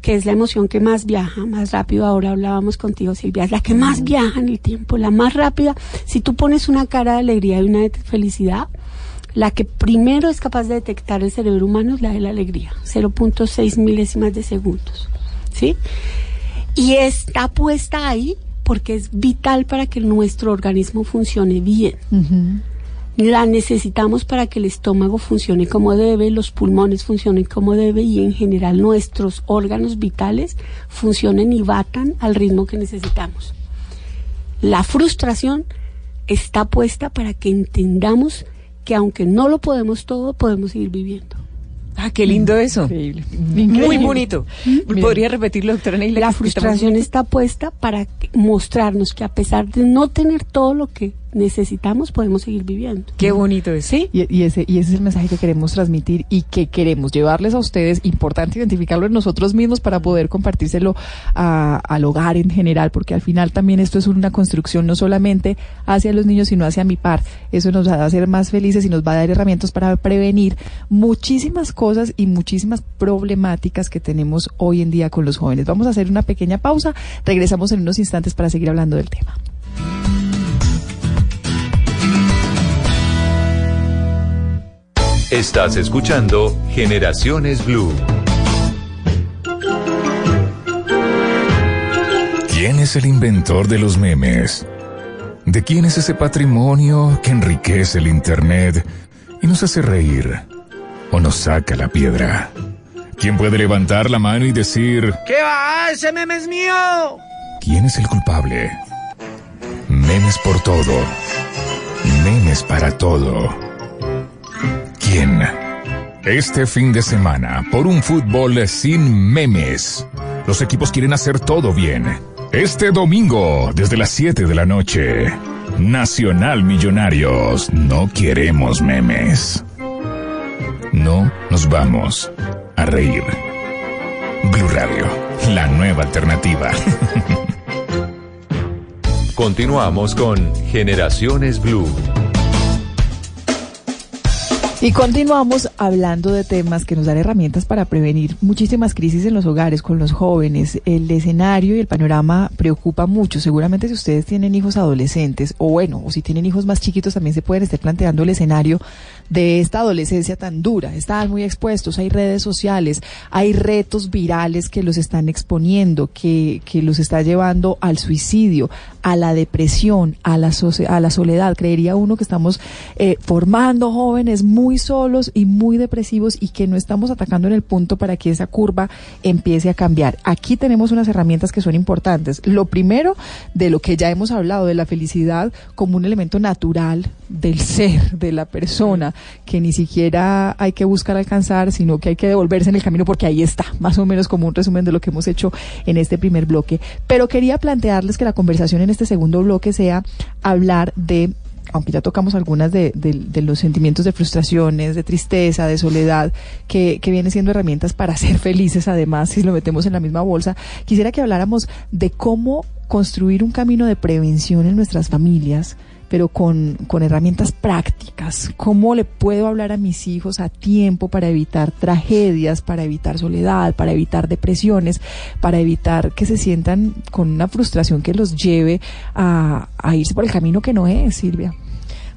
que es la emoción que más viaja, más rápido, ahora hablábamos contigo Silvia, es la que más viaja en el tiempo, la más rápida. Si tú pones una cara de alegría y una de felicidad, la que primero es capaz de detectar el cerebro humano es la de la alegría, 0.6 milésimas de segundos. ¿Sí? Y está puesta ahí porque es vital para que nuestro organismo funcione bien. La necesitamos para que el estómago funcione como debe, los pulmones funcionen como debe y en general nuestros órganos vitales funcionen y batan al ritmo que necesitamos. La frustración está puesta para que entendamos que aunque no lo podemos todo, podemos seguir viviendo. Ah, qué lindo eso. Muy bonito. Mira. ¿Podría repetirlo, doctora Neila? La frustración está puesta para mostrarnos que a pesar de no tener todo lo que necesitamos, podemos seguir viviendo. Qué bonito es. Sí. Y, y ese, y ese es el mensaje que queremos transmitir y que queremos llevarles a ustedes. Importante identificarlo en nosotros mismos para poder compartírselo a- al hogar en general, porque al final también esto es una construcción no solamente hacia los niños, sino hacia mi par. Eso nos va a hacer más felices y nos va a dar herramientas para prevenir muchísimas cosas y muchísimas problemáticas que tenemos hoy en día con los jóvenes. Vamos a hacer una pequeña pausa. Regresamos en unos instantes para seguir hablando del tema. Estás escuchando Generaciones Blue. ¿Quién es el inventor de los memes? ¿De quién es ese patrimonio que enriquece el Internet y nos hace reír o nos saca la piedra? ¿Quién puede levantar la mano y decir, ¿Qué va? ¡Ese meme es mío! ¿quién es el culpable? Memes por todo. Memes para todo. ¿Quién? Este fin de semana, por un fútbol sin memes. Los equipos quieren hacer todo bien. Este domingo, desde las 7 de la noche. Nacional Millonarios. No queremos memes. No nos vamos a reír. Blue Radio, la nueva alternativa. <laughs> Continuamos con Generaciones Blue. Y continuamos hablando de temas que nos dan herramientas para prevenir muchísimas crisis en los hogares, con los jóvenes. El escenario y el panorama preocupa mucho. Seguramente si ustedes tienen hijos adolescentes, o bueno, o si tienen hijos más chiquitos, también se pueden estar planteando el escenario de esta adolescencia tan dura. Están muy expuestos, hay redes sociales, hay retos virales que los están exponiendo, que, que los está llevando al suicidio, a la depresión, a la, soce- a la soledad. Creería uno que estamos eh, formando jóvenes muy solos y muy depresivos y que no estamos atacando en el punto para que esa curva empiece a cambiar. Aquí tenemos unas herramientas que son importantes. Lo primero, de lo que ya hemos hablado, de la felicidad como un elemento natural del ser, de la persona, que ni siquiera hay que buscar alcanzar, sino que hay que devolverse en el camino porque ahí está, más o menos como un resumen de lo que hemos hecho en este primer bloque. Pero quería plantearles que la conversación en este segundo bloque sea hablar de aunque ya tocamos algunas de, de- de los sentimientos de frustraciones, de tristeza, de soledad, que, que vienen siendo herramientas para <laughs> ser felices, además, si lo metemos en la misma bolsa, quisiera que habláramos de cómo construir un camino de prevención en nuestras familias, pero con, con herramientas prácticas. ¿Cómo le puedo hablar a mis hijos a tiempo para evitar tragedias, para evitar soledad, para evitar depresiones, para evitar que se sientan con una frustración que los lleve a, a irse por el camino que no es, Silvia?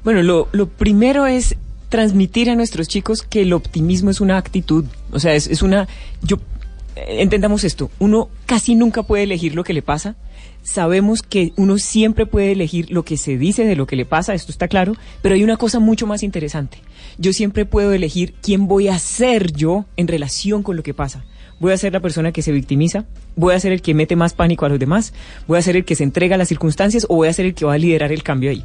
Bueno, lo, lo primero es transmitir a nuestros chicos que el optimismo es una actitud. O sea, es, es una. Yo. eh, Entendamos esto. Uno casi nunca puede elegir lo que le pasa. Sabemos que uno siempre puede elegir lo que se dice de lo que le pasa, esto está claro, pero hay una cosa mucho más interesante. Yo siempre puedo elegir quién voy a ser yo en relación con lo que pasa. Voy a ser la persona que se victimiza, voy a ser el que mete más pánico a los demás, voy a ser el que se entrega a las circunstancias o voy a ser el que va a liderar el cambio ahí.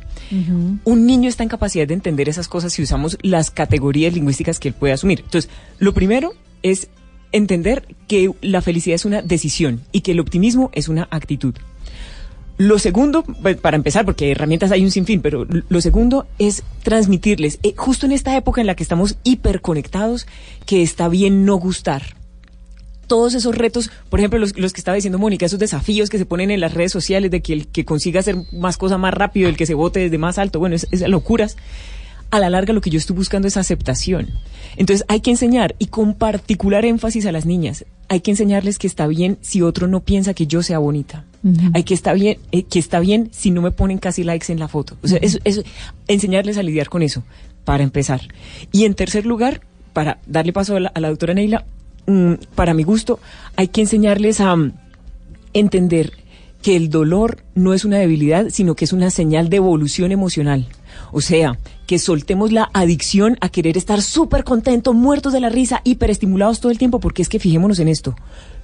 Un niño está en capacidad de entender esas cosas si usamos las categorías lingüísticas que él puede asumir. Entonces, lo primero es entender que la felicidad es una decisión y que el optimismo es una actitud. Lo segundo, pues, para empezar, porque herramientas hay un sinfín, pero lo segundo es transmitirles, eh, justo en esta época en la que estamos hiperconectados, que está bien no gustar. Todos esos retos, por ejemplo, los, los que estaba diciendo Mónica, esos desafíos que se ponen en las redes sociales de que el que consiga hacer más cosas más rápido, el que se vote desde más alto, bueno, es- locuras. A la larga lo que yo estoy buscando es aceptación. Entonces hay que enseñar, y con particular énfasis a las niñas, hay que enseñarles que está bien si otro no piensa que yo sea bonita. Hay que está bien, eh, que está bien si no me ponen casi likes en la foto. O sea, eso, eso- enseñarles a lidiar con eso, para empezar. Y en tercer lugar, para darle paso a la, a la doctora Neila, mm, para mi gusto, hay que enseñarles a mm, entender que el dolor no es una debilidad, sino que es una señal de evolución emocional. O sea, que soltemos la adicción a querer estar súper contentos, muertos de la risa, hiperestimulados todo el tiempo, porque es que fijémonos en esto.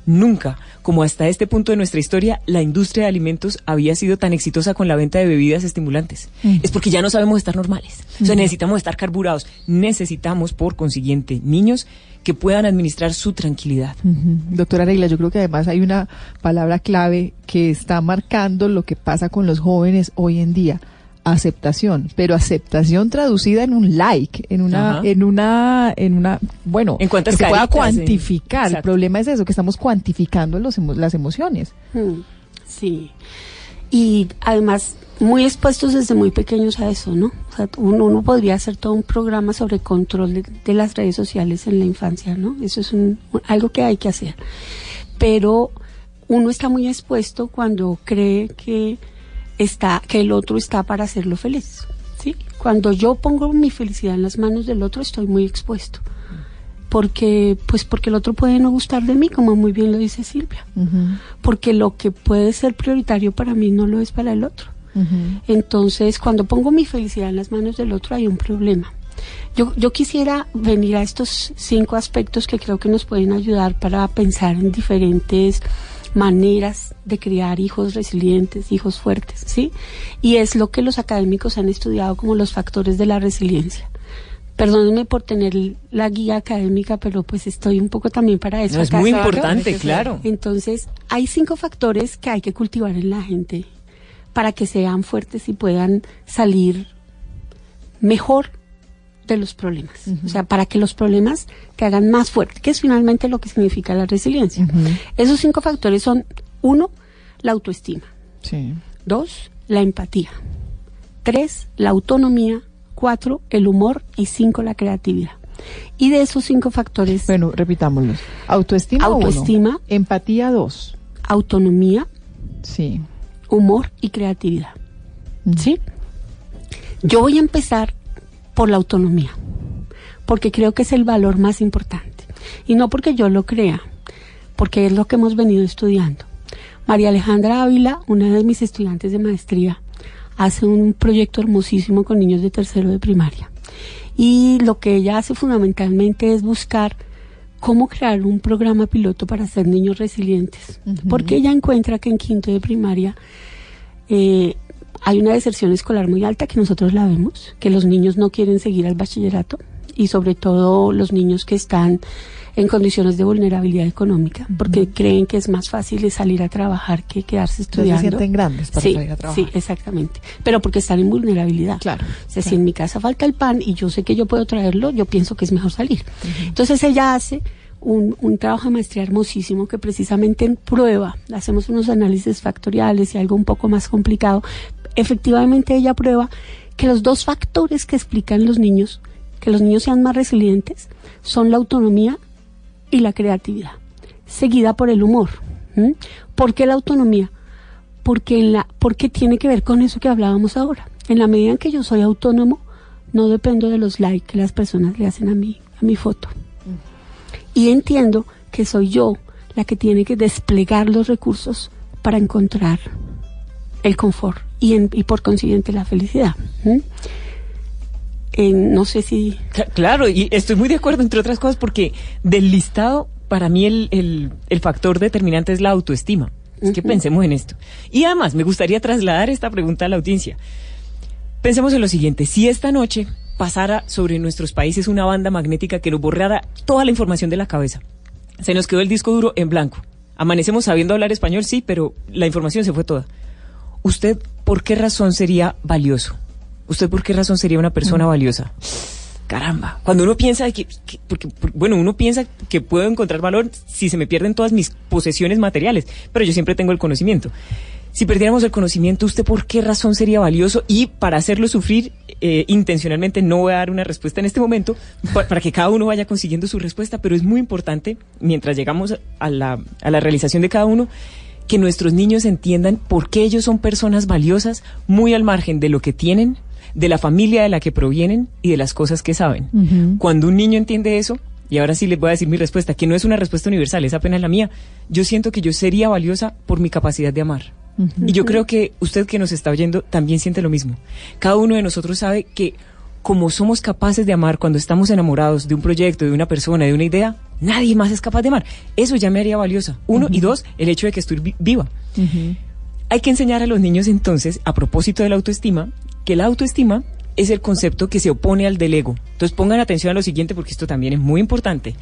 Nunca, como hasta este punto de nuestra historia, la industria de alimentos había sido tan exitosa con la venta de bebidas estimulantes. Mm. Es porque ya no sabemos estar normales. O sea, Ujú. necesitamos estar carburados. Necesitamos, por consiguiente, niños que puedan administrar su tranquilidad. Doctora Regla, yo creo que además hay una palabra clave que está marcando lo que pasa con los jóvenes hoy en día. Aceptación, pero aceptación traducida en un like, en una, Ajá. en una, en una, bueno, En que se pueda cuantificar. El problema es eso, que estamos cuantificando los emo- las emociones. Mm, Sí. Y además, muy expuestos desde muy pequeños a eso, ¿no? O sea, uno, uno podría hacer todo un programa sobre control de, de las redes sociales en la infancia, ¿no? Eso es un- un- algo que hay que hacer. Pero uno está muy expuesto cuando cree que está, que el otro está para hacerlo feliz, ¿sí? Cuando yo pongo mi felicidad en las manos del otro, estoy muy expuesto. Porque, pues porque el otro puede no gustar de mí, como muy bien lo dice Silvia porque lo que puede ser prioritario para mí no lo es para el otro. Entonces, cuando pongo mi felicidad en las manos del otro, hay un problema. Yo, yo quisiera venir a estos cinco aspectos que creo que nos pueden ayudar para pensar en diferentes maneras de criar hijos resilientes, hijos fuertes, ¿sí? Y es lo que los académicos han estudiado como los factores de la resiliencia. Perdónenme por tener la guía académica, pero pues estoy un poco también para eso. No, es muy importante, claro. Entonces, hay cinco factores que hay que cultivar en la gente para que sean fuertes y puedan salir mejor de los problemas. O sea, para que los problemas te hagan más fuerte, que es finalmente lo que significa la resiliencia. Esos cinco factores son, uno, la autoestima. Sí. Dos, la empatía. Tres, la autonomía. cuatro el humor y cinco la creatividad. Y de esos cinco factores... Bueno, repitámoslos. Autoestima Autoestima. uno. Empatía dos. Autonomía. Sí. Humor y creatividad. ¿Sí? Yo voy a empezar por la autonomía, porque creo que es el valor más importante. Y no porque yo lo crea, porque es lo que hemos venido estudiando. María Alejandra Ávila, una de mis estudiantes de maestría, hace un proyecto hermosísimo con niños de tercero de primaria. Y lo que ella hace fundamentalmente es buscar cómo crear un programa piloto para hacer niños resilientes. Porque ella encuentra que en quinto de primaria eh, hay una deserción escolar muy alta que nosotros la vemos, que los niños no quieren seguir al bachillerato y sobre todo los niños que están en condiciones de vulnerabilidad económica, porque creen que es más fácil salir a trabajar que quedarse Entonces estudiando. se sienten grandes para sí, salir a trabajar. Sí, exactamente. Pero porque están en vulnerabilidad. Claro. O sea, si en mi casa falta el pan y yo sé que yo puedo traerlo, yo pienso que es mejor salir. Entonces ella hace un, un trabajo de maestría hermosísimo que precisamente en prueba, hacemos unos análisis factoriales y algo un poco más complicado. Efectivamente ella prueba que los dos factores que explican los niños, que los niños sean más resilientes, son la autonomía y la creatividad, seguida por el humor. ¿m? ¿Por qué la autonomía? Porque, en la, porque tiene que ver con eso que hablábamos ahora. En la medida en que yo soy autónomo, no dependo de los likes que las personas le hacen a mí, a mi foto. Y entiendo que soy yo la que tiene que desplegar los recursos para encontrar el confort y, en- y por consiguiente la felicidad. Eh, no sé si Cla- Claro, y estoy muy de acuerdo, entre otras cosas, porque del listado, para mí el, el- el factor determinante es la autoestima. Es que pensemos en esto. Y además, me gustaría trasladar esta pregunta a la audiencia. Pensemos en lo siguiente, si esta noche pasara sobre nuestros países una banda magnética que nos borrara toda la información de la cabeza, se nos quedó el disco duro en blanco. Amanecemos sabiendo hablar español, sí, pero la información se fue toda. ¿Usted por qué razón sería valioso? ¿Usted por qué razón sería una persona valiosa? Caramba, cuando uno piensa que, que- porque, por- bueno, uno piensa que puedo encontrar valor si se me pierden todas mis posesiones materiales, pero yo siempre tengo el conocimiento. Si perdiéramos el conocimiento, ¿usted por qué razón sería valioso? Y para hacerlo sufrir eh, intencionalmente, no voy a dar una respuesta en este momento, pa- para que cada uno vaya consiguiendo su respuesta, pero es muy importante, mientras llegamos a la, a la realización de cada uno, que nuestros niños entiendan por qué ellos son personas valiosas, muy al margen de lo que tienen, de la familia de la que provienen y de las cosas que saben. Cuando un niño entiende eso, y ahora sí les voy a decir mi respuesta, que no es una respuesta universal, es apenas la mía, yo siento que yo sería valiosa por mi capacidad de amar. Y yo creo que usted que nos está oyendo también siente lo mismo. Cada uno de nosotros sabe que como somos capaces de amar cuando estamos enamorados de un proyecto, de una persona, de una idea, nadie más es capaz de amar. Eso ya me haría valiosa. Uno y dos, el hecho de que estoy vi- viva. Hay que enseñar a los niños entonces, a propósito de la autoestima, que la autoestima es el concepto que se opone al del ego. Entonces pongan atención a lo siguiente porque esto también es muy importante.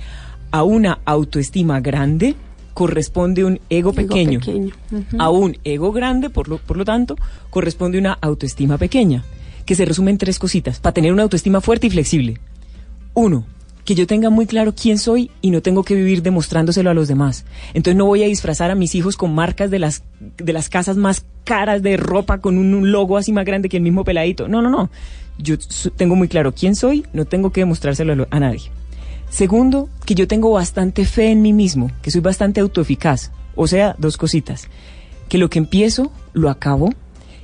A una autoestima grande corresponde un ego pequeño. A un ego grande, por lo, por lo tanto, corresponde una autoestima pequeña, que se resume en tres cositas, para tener una autoestima fuerte y flexible. Uno, que yo tenga muy claro quién soy y no tengo que vivir demostrándoselo a los demás. Entonces no voy a disfrazar a mis hijos con marcas de las, de las casas más caras de ropa con un, logo así más grande que el mismo peladito. No, no, no. Yo tengo muy claro quién soy, no tengo que demostrárselo a, lo- a nadie. Segundo, que yo tengo bastante fe en mí mismo, que soy bastante autoeficaz. O sea, dos cositas. Que lo que empiezo, lo acabo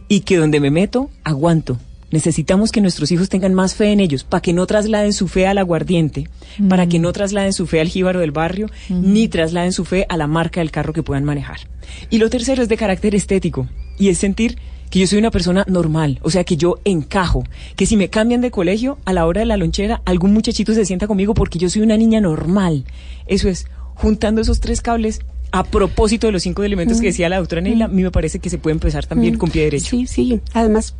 y que donde me meto, aguanto. Necesitamos que nuestros hijos tengan más fe en ellos, para que no trasladen su fe al aguardiente, para que no trasladen su fe al jíbaro del barrio, ni trasladen su fe a la marca del carro que puedan manejar. Y lo tercero es de carácter estético, y es sentir que yo soy una persona normal, o sea, que yo encajo, que si me cambian de colegio, a la hora de la lonchera, algún muchachito se sienta conmigo porque yo soy una niña normal. Eso es, juntando esos tres cables, a propósito de los cinco elementos que Mm. decía la doctora Neila, a mí me parece que se puede empezar también Mm, con pie derecho. Sí, sí. Además,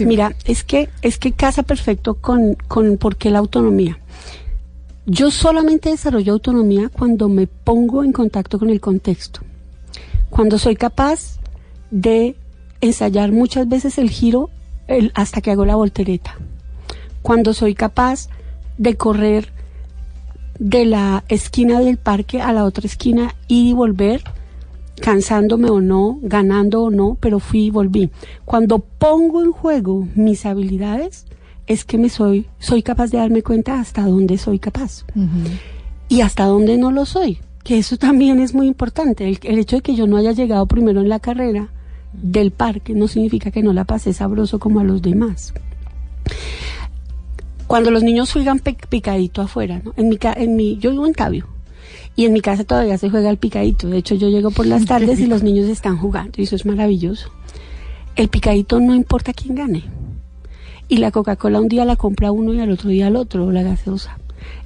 mira, es que es que casa perfecto con con por qué la autonomía. Yo solamente desarrollo autonomía cuando me pongo en contacto con el contexto. Cuando soy capaz de ensayar muchas veces el giro el- hasta que hago la voltereta. Cuando soy capaz de correr de la esquina del parque a la otra esquina, ir y volver, cansándome o no, ganando o no, pero fui y volví. Cuando pongo en juego mis habilidades, es que me soy, soy capaz de darme cuenta hasta dónde soy capaz y hasta dónde no lo soy, que eso también es muy importante. El, el hecho de que yo no haya llegado primero en la carrera del parque no significa que no la pasé sabroso como a los demás. Cuando los niños juegan picadito afuera, ¿no? En mi, ca- en mi, yo vivo en Tabio. Y en mi casa todavía se juega el picadito. De hecho, yo llego por las <laughs> tardes y los niños están jugando. Y eso es maravilloso. El picadito no importa quién gane. Y la Coca-Cola un día la compra uno y al otro día al otro, o la gaseosa.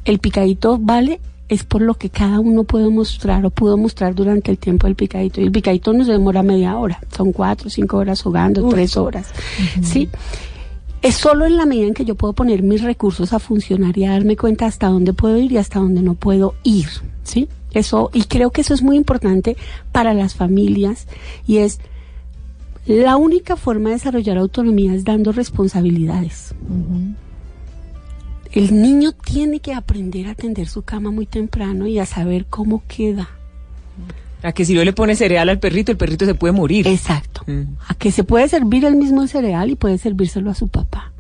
El picadito vale es por lo que cada uno puede mostrar o pudo mostrar durante el tiempo del picadito. Y el picadito no se demora media hora, son cuatro, cinco horas jugando, tres horas. ¿Sí? Es solo en la medida en que yo puedo poner mis recursos a funcionar y a darme cuenta hasta dónde puedo ir y hasta dónde no puedo ir. ¿Sí? Eso, y creo que eso es muy importante para las familias y es la única forma de desarrollar autonomía es dando responsabilidades. El niño tiene que aprender a tender su cama muy temprano y a saber cómo queda. A que si no le pone cereal al perrito, el perrito se puede morir. Exacto. A que se puede servir el mismo cereal y puede servírselo a su papá.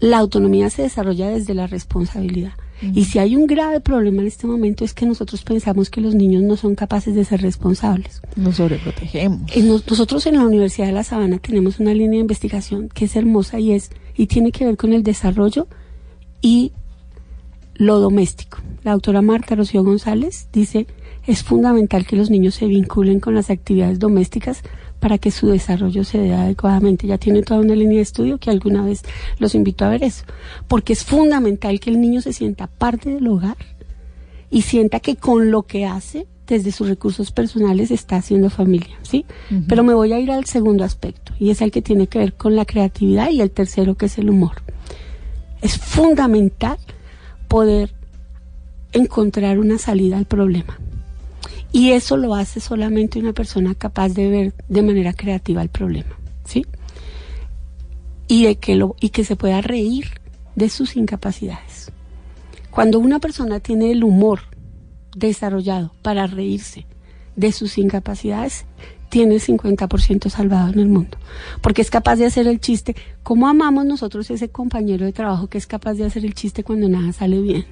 La autonomía se desarrolla desde la responsabilidad. Y si hay un grave problema en este momento es que nosotros pensamos que los niños no son capaces de ser responsables. Nos sobreprotegemos. Eh, nos- nosotros en la Universidad de La Sabana tenemos una línea de investigación que es hermosa y es y tiene que ver con el desarrollo y lo doméstico. La doctora Marta Rocío González dice es fundamental que los niños se vinculen con las actividades domésticas para que su desarrollo se dé adecuadamente. Ya tiene toda una línea de estudio que alguna vez los invito a ver eso, porque es fundamental que el niño se sienta parte del hogar y sienta que con lo que hace desde sus recursos personales está haciendo familia, ¿sí? Pero me voy a ir al segundo aspecto y es el que tiene que ver con la creatividad y el tercero que es el humor. Es fundamental poder encontrar una salida al problema. Y eso lo hace solamente una persona capaz de ver de manera creativa el problema, ¿sí? Y de que lo y que se pueda reír de sus incapacidades. Cuando una persona tiene el humor desarrollado para reírse de sus incapacidades, tiene el 50% salvado en el mundo. Porque es capaz de hacer el chiste. ¿Cómo amamos nosotros ese compañero de trabajo que es capaz de hacer el chiste cuando nada sale bien?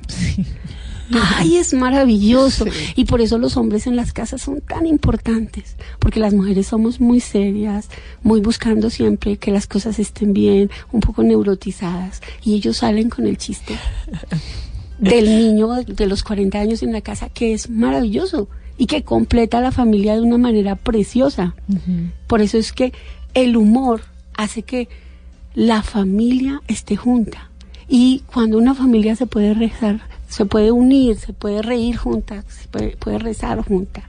Ay, es maravilloso. Y por eso los hombres en las casas son tan importantes. Porque las mujeres somos muy serias, muy buscando siempre que las cosas estén bien, un poco neurotizadas. Y ellos salen con el chiste <laughs> del niño de los 40 años en la casa, que es maravilloso y que completa a la familia de una manera preciosa. Por eso es que el humor hace que la familia esté junta. Y cuando una familia se puede rezar, se puede unir, se puede reír junta, se puede, puede rezar junta,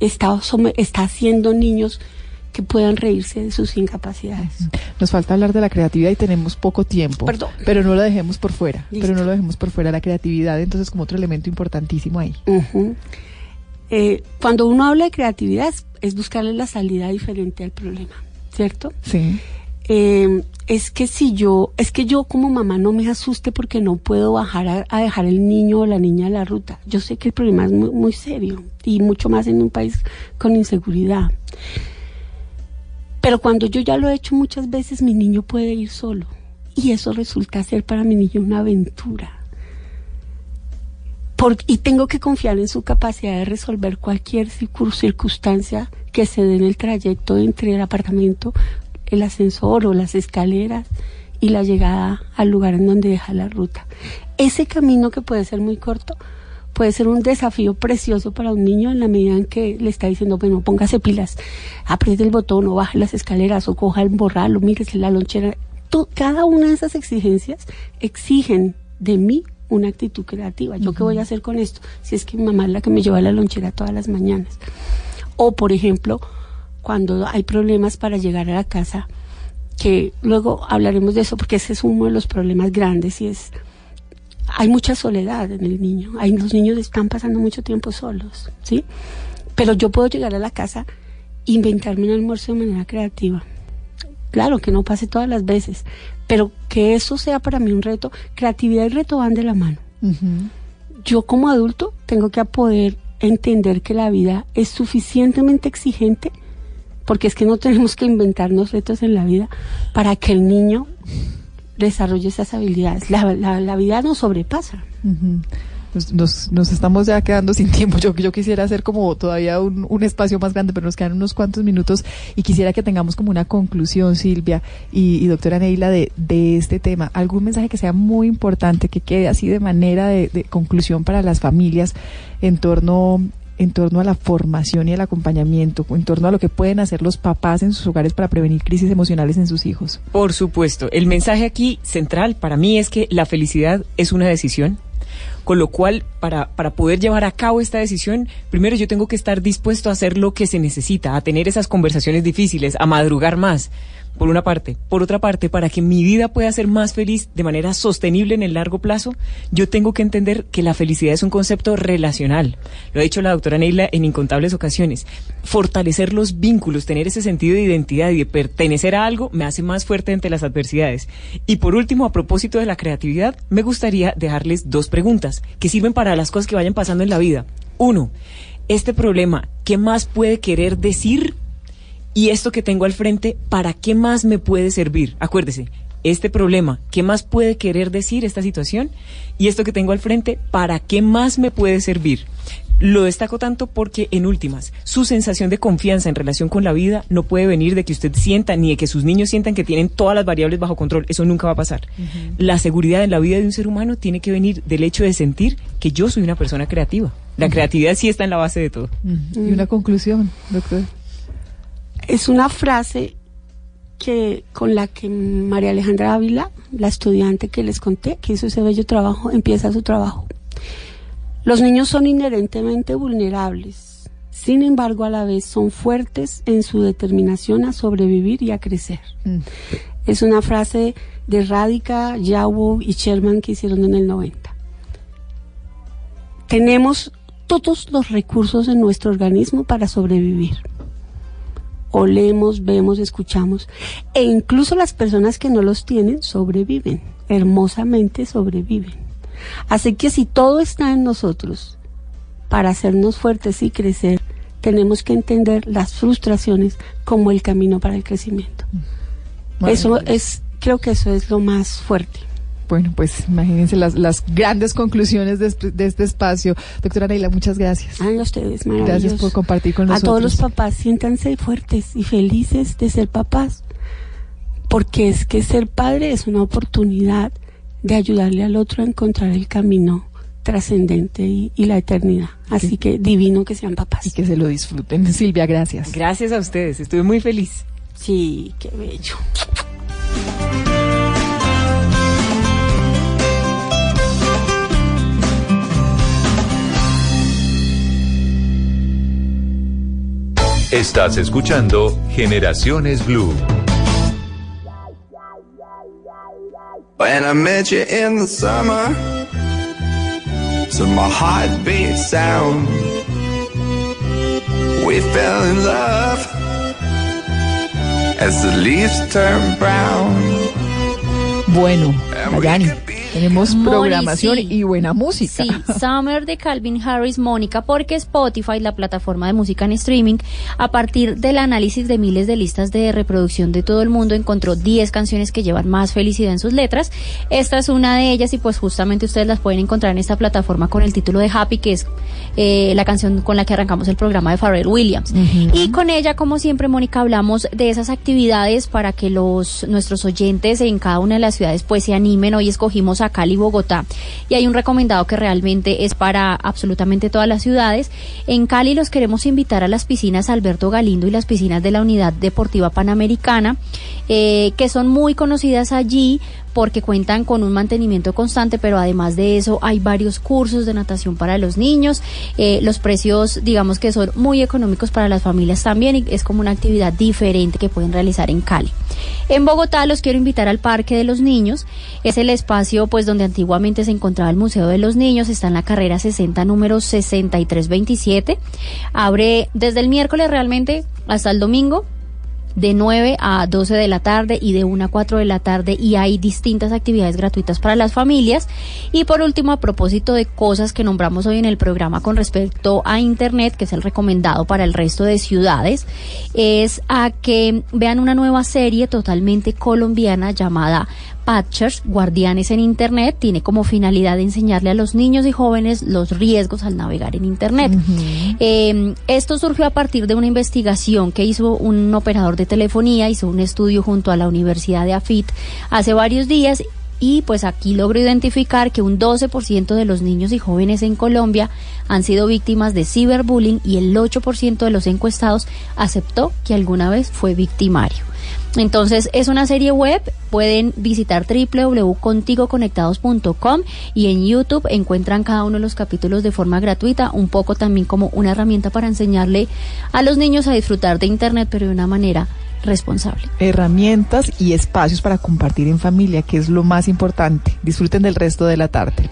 está, está haciendo niños que puedan reírse de sus incapacidades. Nos falta hablar de la creatividad y tenemos poco tiempo. Perdón. Pero no lo dejemos por fuera. Listo. Pero no lo dejemos por fuera. La creatividad, entonces, como otro elemento importantísimo ahí. Eh, cuando uno habla de creatividad es, es buscarle la salida diferente al problema, ¿cierto? Sí. Eh, es que si yo, es que yo como mamá no me asuste porque no puedo bajar a, dejar el niño o la niña a la ruta. Yo sé que el problema es muy, serio y mucho más en un país con inseguridad. Pero cuando yo ya lo he hecho muchas veces, mi niño puede ir solo. Y eso resulta ser para mi niño una aventura. Por- y tengo que confiar en su capacidad de resolver cualquier circun- circunstancia que se dé en el trayecto entre el apartamento, el ascensor o las escaleras y la llegada al lugar en donde deja la ruta. Ese camino que puede ser muy corto puede ser un desafío precioso para un niño en la medida en que le está diciendo, bueno, póngase pilas, apriete el botón o baje las escaleras o coja el borral o mírese la lonchera. Cada una de esas exigencias exigen de mí una actitud creativa. ¿Yo qué voy a hacer con esto? Si es que mi mamá es la que me lleva la lonchera todas las mañanas. O, por ejemplo, cuando hay problemas para llegar a la casa, que luego hablaremos de eso porque ese es uno de los problemas grandes y es hay mucha soledad en el niño. Hay, los niños están pasando mucho tiempo solos, ¿sí? Pero yo puedo llegar a la casa inventarme un almuerzo de manera creativa. Claro que no pase todas las veces, pero que eso sea para mí un reto. Creatividad y reto van de la mano. Yo como adulto tengo que poder entender que la vida es suficientemente exigente porque es que no tenemos que inventarnos retos en la vida para que el niño desarrolle esas habilidades. La, la, vida nos sobrepasa. Nos, nos, estamos ya quedando sin tiempo. Yo, yo quisiera hacer como todavía un, un espacio más grande, pero nos quedan unos cuantos minutos y quisiera que tengamos como una conclusión, Silvia y, y doctora Neila, de, de este tema. Algún mensaje que sea muy importante, que quede así de manera de, de conclusión para las familias en torno en torno a la formación y el acompañamiento, en torno a lo que pueden hacer los papás en sus hogares para prevenir crisis emocionales en sus hijos. Por supuesto, el mensaje aquí central para mí es que la felicidad es una decisión, con lo cual para, para poder llevar a cabo esta decisión, primero yo tengo que estar dispuesto a hacer lo que se necesita, a tener esas conversaciones difíciles, a madrugar más, por una parte. Por otra parte, para que mi vida pueda ser más feliz de manera sostenible en el largo plazo, yo tengo que entender que la felicidad es un concepto relacional. Lo ha dicho la doctora Neila en incontables ocasiones. Fortalecer los vínculos, tener ese sentido de identidad y de pertenecer a algo me hace más fuerte ante las adversidades. Y por último, a propósito de la creatividad, me gustaría dejarles dos preguntas que sirven para las cosas que vayan pasando en la vida. Uno, este problema, ¿qué más puede querer decir? Y esto que tengo al frente, ¿para qué más me puede servir? Acuérdese, este problema, ¿qué más puede querer decir esta situación? Y esto que tengo al frente, ¿para qué más me puede servir? Lo destaco tanto porque, en últimas, su sensación de confianza en relación con la vida no puede venir de que usted sienta ni de que sus niños sientan que tienen todas las variables bajo control. Eso nunca va a pasar. La seguridad en la vida de un ser humano tiene que venir del hecho de sentir que yo soy una persona creativa. La creatividad sí está en la base de todo. Y una conclusión, doctor. Es una frase que con la que María Alejandra Ávila, la estudiante que les conté, que hizo ese bello trabajo, empieza su trabajo. Los niños son inherentemente vulnerables, sin embargo a la vez son fuertes en su determinación a sobrevivir y a crecer. Es una frase de Radica, Yawo y Sherman que hicieron en el 90. Tenemos todos los recursos en nuestro organismo para sobrevivir olemos, vemos, escuchamos. E incluso las personas que no los tienen sobreviven, hermosamente sobreviven. Así que si todo está en nosotros para hacernos fuertes y crecer, tenemos que entender las frustraciones como el camino para el crecimiento. Eso es, creo que eso es lo más fuerte. Bueno, pues imagínense las, las grandes conclusiones de, este- de este espacio. Doctora Neila, muchas gracias. A ustedes, Gracias por compartir con A nosotros. todos los papás, siéntanse fuertes y felices de ser papás, porque es que ser padre es una oportunidad de ayudarle al otro a encontrar el camino trascendente y, y la eternidad. Así que divino que sean papás. Y que se lo disfruten. Silvia, gracias. Gracias a ustedes, estuve muy feliz. Sí, qué bello. Estás escuchando Generaciones Blue. When I met you in the summer, to my heartbeat sound, we fell in love as the leaves turn brown. Bueno, Dani, tenemos Moni, programación sí. y buena música. Sí, Summer de Calvin Harris, Mónica, porque Spotify, la plataforma de música en streaming, a partir del análisis de miles de listas de reproducción de todo el mundo, encontró 10 canciones que llevan más felicidad en sus letras. Esta es una de ellas y pues justamente ustedes las pueden encontrar en esta plataforma con el título de Happy, que es eh, la canción con la que arrancamos el programa de Pharrell Williams. Y con ella, como siempre, Mónica, hablamos de esas actividades para que los nuestros oyentes en cada una de las ciudades pues se animen. Hoy escogimos a Cali, Bogotá, y hay un recomendado que realmente es para absolutamente todas las ciudades. En Cali los queremos invitar a las piscinas Alberto Galindo y las piscinas de la Unidad Deportiva Panamericana, eh, que son muy conocidas allí porque cuentan con un mantenimiento constante, pero además de eso hay varios cursos de natación para los niños. Eh, los precios, digamos que son muy económicos para las familias también y es como una actividad diferente que pueden realizar en Cali. En Bogotá los quiero invitar al Parque de los Niños. Es el espacio pues donde antiguamente se encontraba el Museo de los Niños. Está en la carrera 60, número 6327. Abre desde el miércoles realmente hasta el domingo de 9 a 12 de la tarde y de 1 a 4 de la tarde y hay distintas actividades gratuitas para las familias. Y por último, a propósito de cosas que nombramos hoy en el programa con respecto a Internet, que es el recomendado para el resto de ciudades, es a que vean una nueva serie totalmente colombiana llamada Patchers, Guardianes en Internet, tiene como finalidad enseñarle a los niños y jóvenes los riesgos al navegar en Internet. Eh, esto surgió a partir de una investigación que hizo un operador de telefonía, hizo un estudio junto a la Universidad de AFIT hace varios días y pues aquí logro identificar que un 12% de los niños y jóvenes en Colombia han sido víctimas de ciberbullying y el 8% de los encuestados aceptó que alguna vez fue victimario. Entonces es una serie web, pueden visitar www.contigoconectados.com y en YouTube encuentran cada uno de los capítulos de forma gratuita, un poco también como una herramienta para enseñarle a los niños a disfrutar de Internet, pero de una manera responsable. Herramientas y espacios para compartir en familia, que es lo más importante. Disfruten del resto de la tarde.